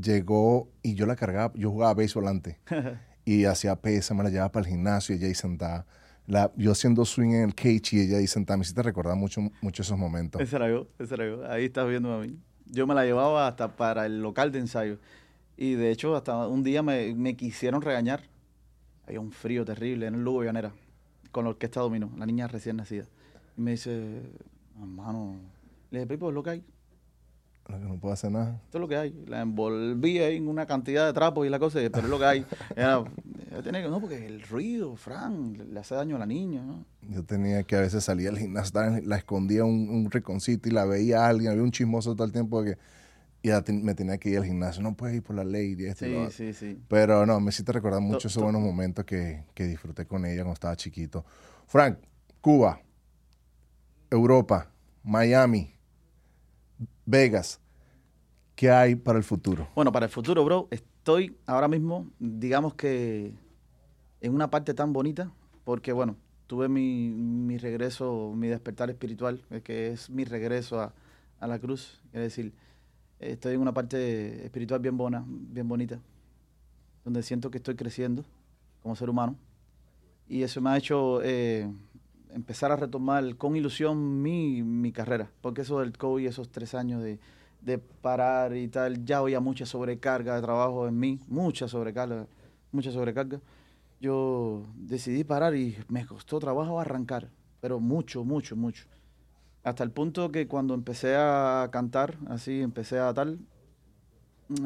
llegó y yo la cargaba, yo jugaba béisbol antes (laughs) y hacía pesa, me la llevaba para el gimnasio y ella ahí sentada. La, yo haciendo swing en el cage y ella ahí sentada. Me hiciste recordar mucho, mucho esos momentos. Ese era yo, ese era yo. Ahí estás viendo a mí. Yo me la llevaba hasta para el local de ensayo. Y de hecho, hasta un día me, me quisieron regañar. Había un frío terrible en el Lugo Llanera, con la orquesta Domino, la niña recién nacida. Y me dice, hermano, le dije, Pipo, es lo que hay. Lo que no puedo hacer nada. Esto es lo que hay. La envolví ahí en una cantidad de trapos y la cosa, pero es lo que hay. (laughs) Era, tenía que- no, porque el ruido, Fran, le, le hace daño a la niña, ¿no? Yo tenía que a veces salía al gimnasio, la escondía un, un rinconcito y la veía a alguien, había un chismoso todo el tiempo que y me tenía que ir al gimnasio. No puedes ir por la ley y esto Sí, sí, sí. Pero no, me hiciste recordar mucho To- esos to- buenos momentos que, que disfruté con ella cuando estaba chiquito. Frank, Cuba, Europa, Miami, Vegas. ¿Qué hay para el futuro? Bueno, para el futuro, bro, estoy ahora mismo, digamos que en una parte tan bonita, porque bueno, tuve mi, mi regreso, mi despertar espiritual, que es mi regreso a, a la cruz. Es decir, estoy en una parte espiritual bien buena, bien bonita, donde siento que estoy creciendo como ser humano. Y eso me ha hecho eh, empezar a retomar con ilusión mi, mi carrera, porque eso del COVID, esos tres años de, de parar y tal, ya había mucha sobrecarga de trabajo en mí, mucha sobrecarga, mucha sobrecarga. Yo decidí parar y me costó trabajo arrancar, pero mucho, mucho, mucho. Hasta el punto que cuando empecé a cantar, así, empecé a tal,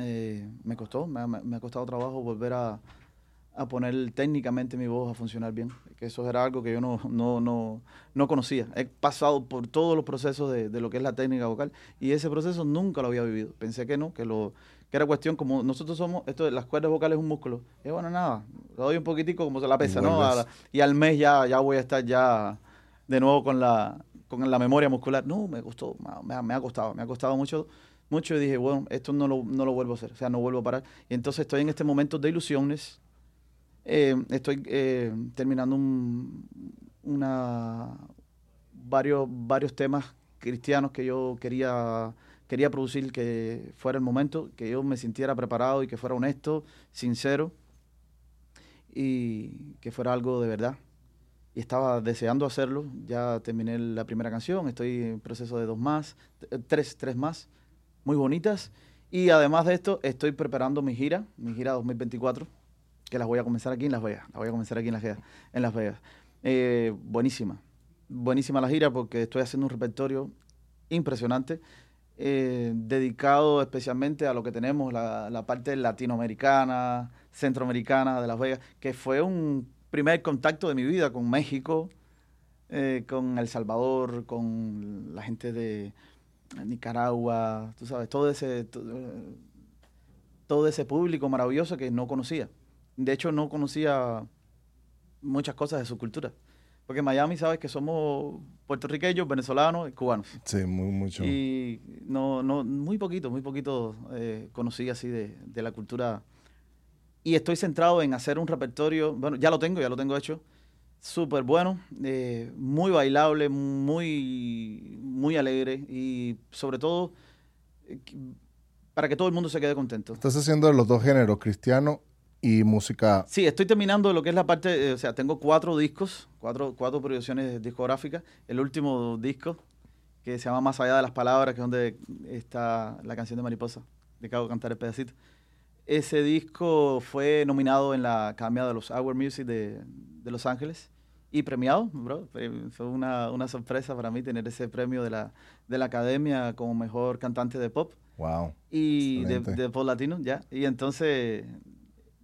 eh, me costó, me, ha- me ha costado trabajo volver a, a poner técnicamente mi voz a funcionar bien. Que eso era algo que yo no, no, no, no conocía. He pasado por todos los procesos de, de lo que es la técnica vocal y ese proceso nunca lo había vivido. Pensé que no, que lo que era cuestión como nosotros somos, esto de las cuerdas vocales es un músculo. Y bueno, nada, lo doy un poquitico como se la pesa, ¿no? La- y al mes ya, ya voy a estar ya de nuevo con la, con la memoria muscular. No, me gustó, me ha, me ha costado, me ha costado mucho, mucho y dije, bueno, esto no lo, no lo vuelvo a hacer, o sea, no vuelvo a parar. Y entonces estoy en este momento de ilusiones. Eh, estoy eh, terminando un, una, varios, varios temas cristianos que yo quería, quería producir, que fuera el momento, que yo me sintiera preparado y que fuera honesto, sincero y que fuera algo de verdad. Y estaba deseando hacerlo. Ya terminé la primera canción, estoy en proceso de dos más, eh, tres, tres más, muy bonitas. Y además de esto, estoy preparando mi gira, mi gira 2024, que las voy a comenzar aquí en Las Vegas. Voy a comenzar aquí en Las Vegas. En Las Vegas. Eh, buenísima, buenísima la gira porque estoy haciendo un repertorio impresionante. Eh, dedicado especialmente a lo que tenemos, la, la parte latinoamericana, centroamericana de Las Vegas, que fue un primer contacto de mi vida con México, eh, con El Salvador, con la gente de Nicaragua, tú sabes, todo ese, todo, ese público maravilloso que no conocía. De hecho, no conocía muchas cosas de su cultura. Porque en Miami sabes que somos puertorriqueños, venezolanos y cubanos. Sí, muy mucho. Y no, no, muy poquito, muy poquito eh, conocí así de, de la cultura y estoy centrado en hacer un repertorio, bueno, ya lo tengo, ya lo tengo hecho, súper bueno, eh, muy bailable, muy, muy alegre y sobre todo eh, para que todo el mundo se quede contento. Estás haciendo los dos géneros, cristiano y música. Sí, estoy terminando lo que es la parte, eh, o sea, tengo cuatro discos, cuatro, cuatro producciones discográficas. El último disco, que se llama Más allá de las palabras, que es donde está la canción de Mariposa, de acabo de cantar el pedacito. Ese disco fue nominado en la Academia de los Hour Music de, de Los Ángeles y premiado, bro. Fue una, una, sorpresa para mí tener ese premio de la, de la Academia como mejor cantante de pop. Wow. Y de, de, pop latino, ya. Y entonces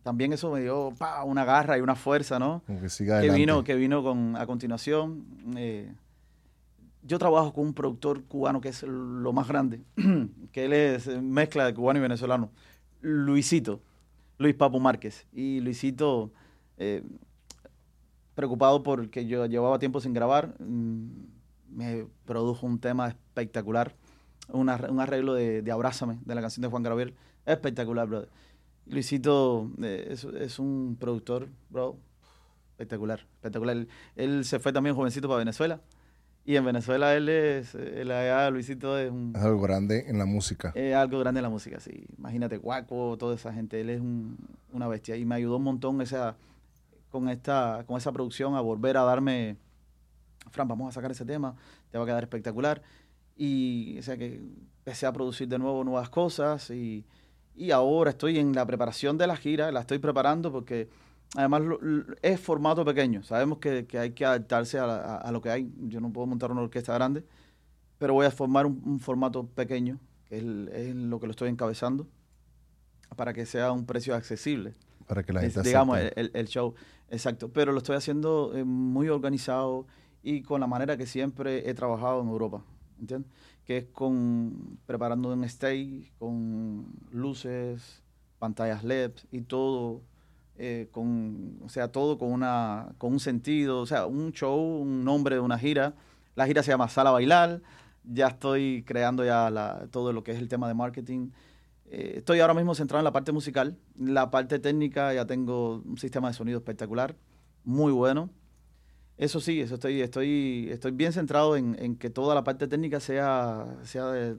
también eso me dio pa, una garra y una fuerza, ¿no? que siga que vino, que vino con, a continuación. Eh, yo trabajo con un productor cubano que es lo más grande, (clears throat) que él es mezcla de cubano y venezolano. Luisito, Luis Papo Márquez. Y Luisito, eh, preocupado porque yo llevaba tiempo sin grabar, mm, me produjo un tema espectacular, un arreglo de, Abrázame, de la canción de Juan Gabriel. Espectacular, brother. Luisito eh, es, un productor, bro, espectacular, espectacular. Él se fue también jovencito para Venezuela y en Venezuela él es, el allá Luisito es un... Es algo grande en la música. Es algo grande en la música, sí. Imagínate, Guaco, toda esa gente, él es una bestia. Y me ayudó un montón esa, con, esta, con esa producción a volver a darme, Fran, vamos a sacar ese tema, te va a quedar espectacular. Y o sea que empecé a producir de nuevo nuevas cosas y, y ahora estoy en la preparación de la gira, la estoy preparando porque Además, es formato pequeño. Sabemos que, hay que adaptarse a, lo que hay. Yo no puedo montar una orquesta grande, pero voy a formar un, formato pequeño, que es, lo que lo estoy encabezando, para que sea un precio accesible. Para que la gente Digamos, el, show. Exacto. Pero lo estoy haciendo eh, muy organizado y con la manera que siempre he trabajado en Europa. ¿Entiendes? Que es con preparando un stage, con luces, pantallas LED y todo eh, con, o sea, todo con, una, con un sentido, o sea, un show, un nombre de una gira. La gira se llama Sala Bailar. Ya estoy creando ya todo lo que es el tema de marketing. Eh, estoy ahora mismo centrado en la parte musical. La parte técnica ya tengo un sistema de sonido espectacular, muy bueno. Eso sí, eso estoy, estoy, estoy bien centrado en, en que toda la parte técnica sea, sea de,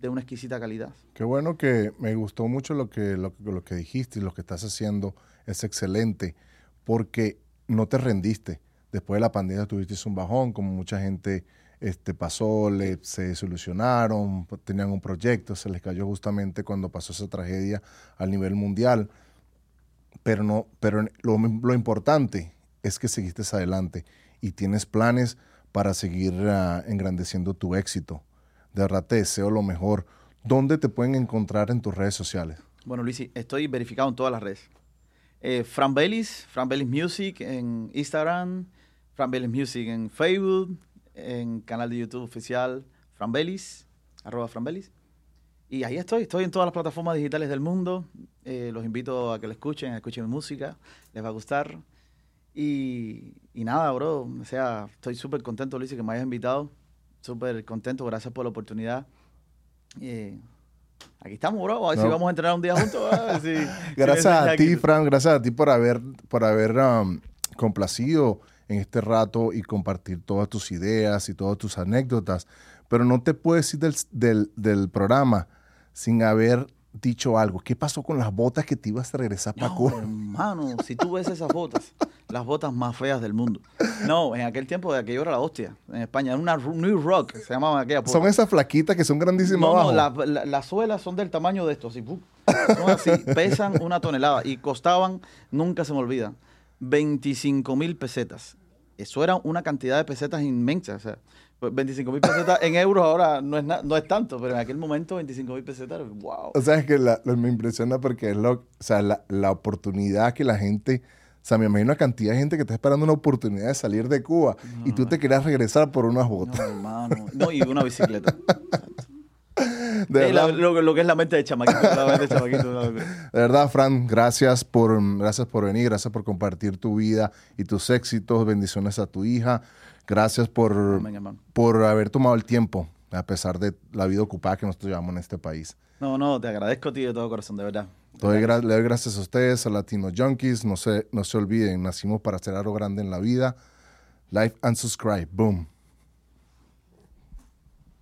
de una exquisita calidad. Qué bueno que me gustó mucho lo que, lo, lo, que dijiste y lo que estás haciendo es excelente porque no te rendiste. Después de la pandemia tuviste un bajón, como mucha gente este, pasó, le, se desilusionaron, tenían un proyecto, se les cayó justamente cuando pasó esa tragedia a nivel mundial. Pero, no, pero lo, lo importante es que seguiste adelante y tienes planes para seguir uh, engrandeciendo tu éxito de verdad te deseo lo mejor. ¿Dónde te pueden encontrar en tus redes sociales? Bueno, Luis, estoy verificado en todas las redes. Eh, Fran Bellis, Fran Bellis Music en Instagram, Fran Bellis Music en Facebook, en canal de YouTube oficial Fran Bellis, arroba Fran Bellis. Y ahí estoy, estoy en todas las plataformas digitales del mundo. Eh, los invito a que lo escuchen, escuchen mi música, les va a gustar. Y, y nada, bro, o sea, estoy súper contento, Luis, que me hayas invitado súper contento, gracias por la oportunidad. Eh, aquí estamos, bro. A ver si vamos a entrenar un día juntos. (laughs) gracias a ti, Fran, gracias a ti por haber, por haber um, complacido en este rato y compartir todas tus ideas y todas tus anécdotas. Pero no te puedes ir del, del, del programa sin haber dicho algo. ¿Qué pasó con las botas que te ibas a regresar para No, Cuba? hermano, si tú ves esas botas, las botas más feas del mundo. No, en aquel tiempo de aquello era la hostia. En España, era una New Rock, se llamaba aquella. Son esas flaquitas que son grandísimas No, abajo. no, la- la- las suelas son del tamaño de esto, así. Son así, pesan una tonelada y costaban, nunca se me olvida, 25 mil pesetas. Eso era una cantidad de pesetas inmensa. O sea, pues 25 mil pesetas en euros ahora no es, no es tanto, pero en aquel momento 25 mil pesetas, wow. O sea, es que la- lo- me impresiona porque es lo, o sea, la, la oportunidad que la gente, o sea, me imagino una cantidad de gente que está esperando una oportunidad de salir de Cuba y tú te querías regresar por unas No, botas. hermano. No, y una bicicleta. (laughs) De Sí, la- lo, lo que es la mente de chamaquito. La mente de (laughs) chamaquito. locura. de verdad, Fran, gracias por, gracias por venir, gracias por compartir tu vida y tus éxitos, bendiciones a tu hija, gracias por, Amén, por haber tomado el tiempo, a pesar de la vida ocupada que nosotros llevamos en este país. No, no, te agradezco a ti de todo corazón, de verdad. Doy gra- le doy gracias a ustedes, a Latino Junkies. No se, no se olviden, nacimos para hacer algo grande en la vida. Like and subscribe. Boom.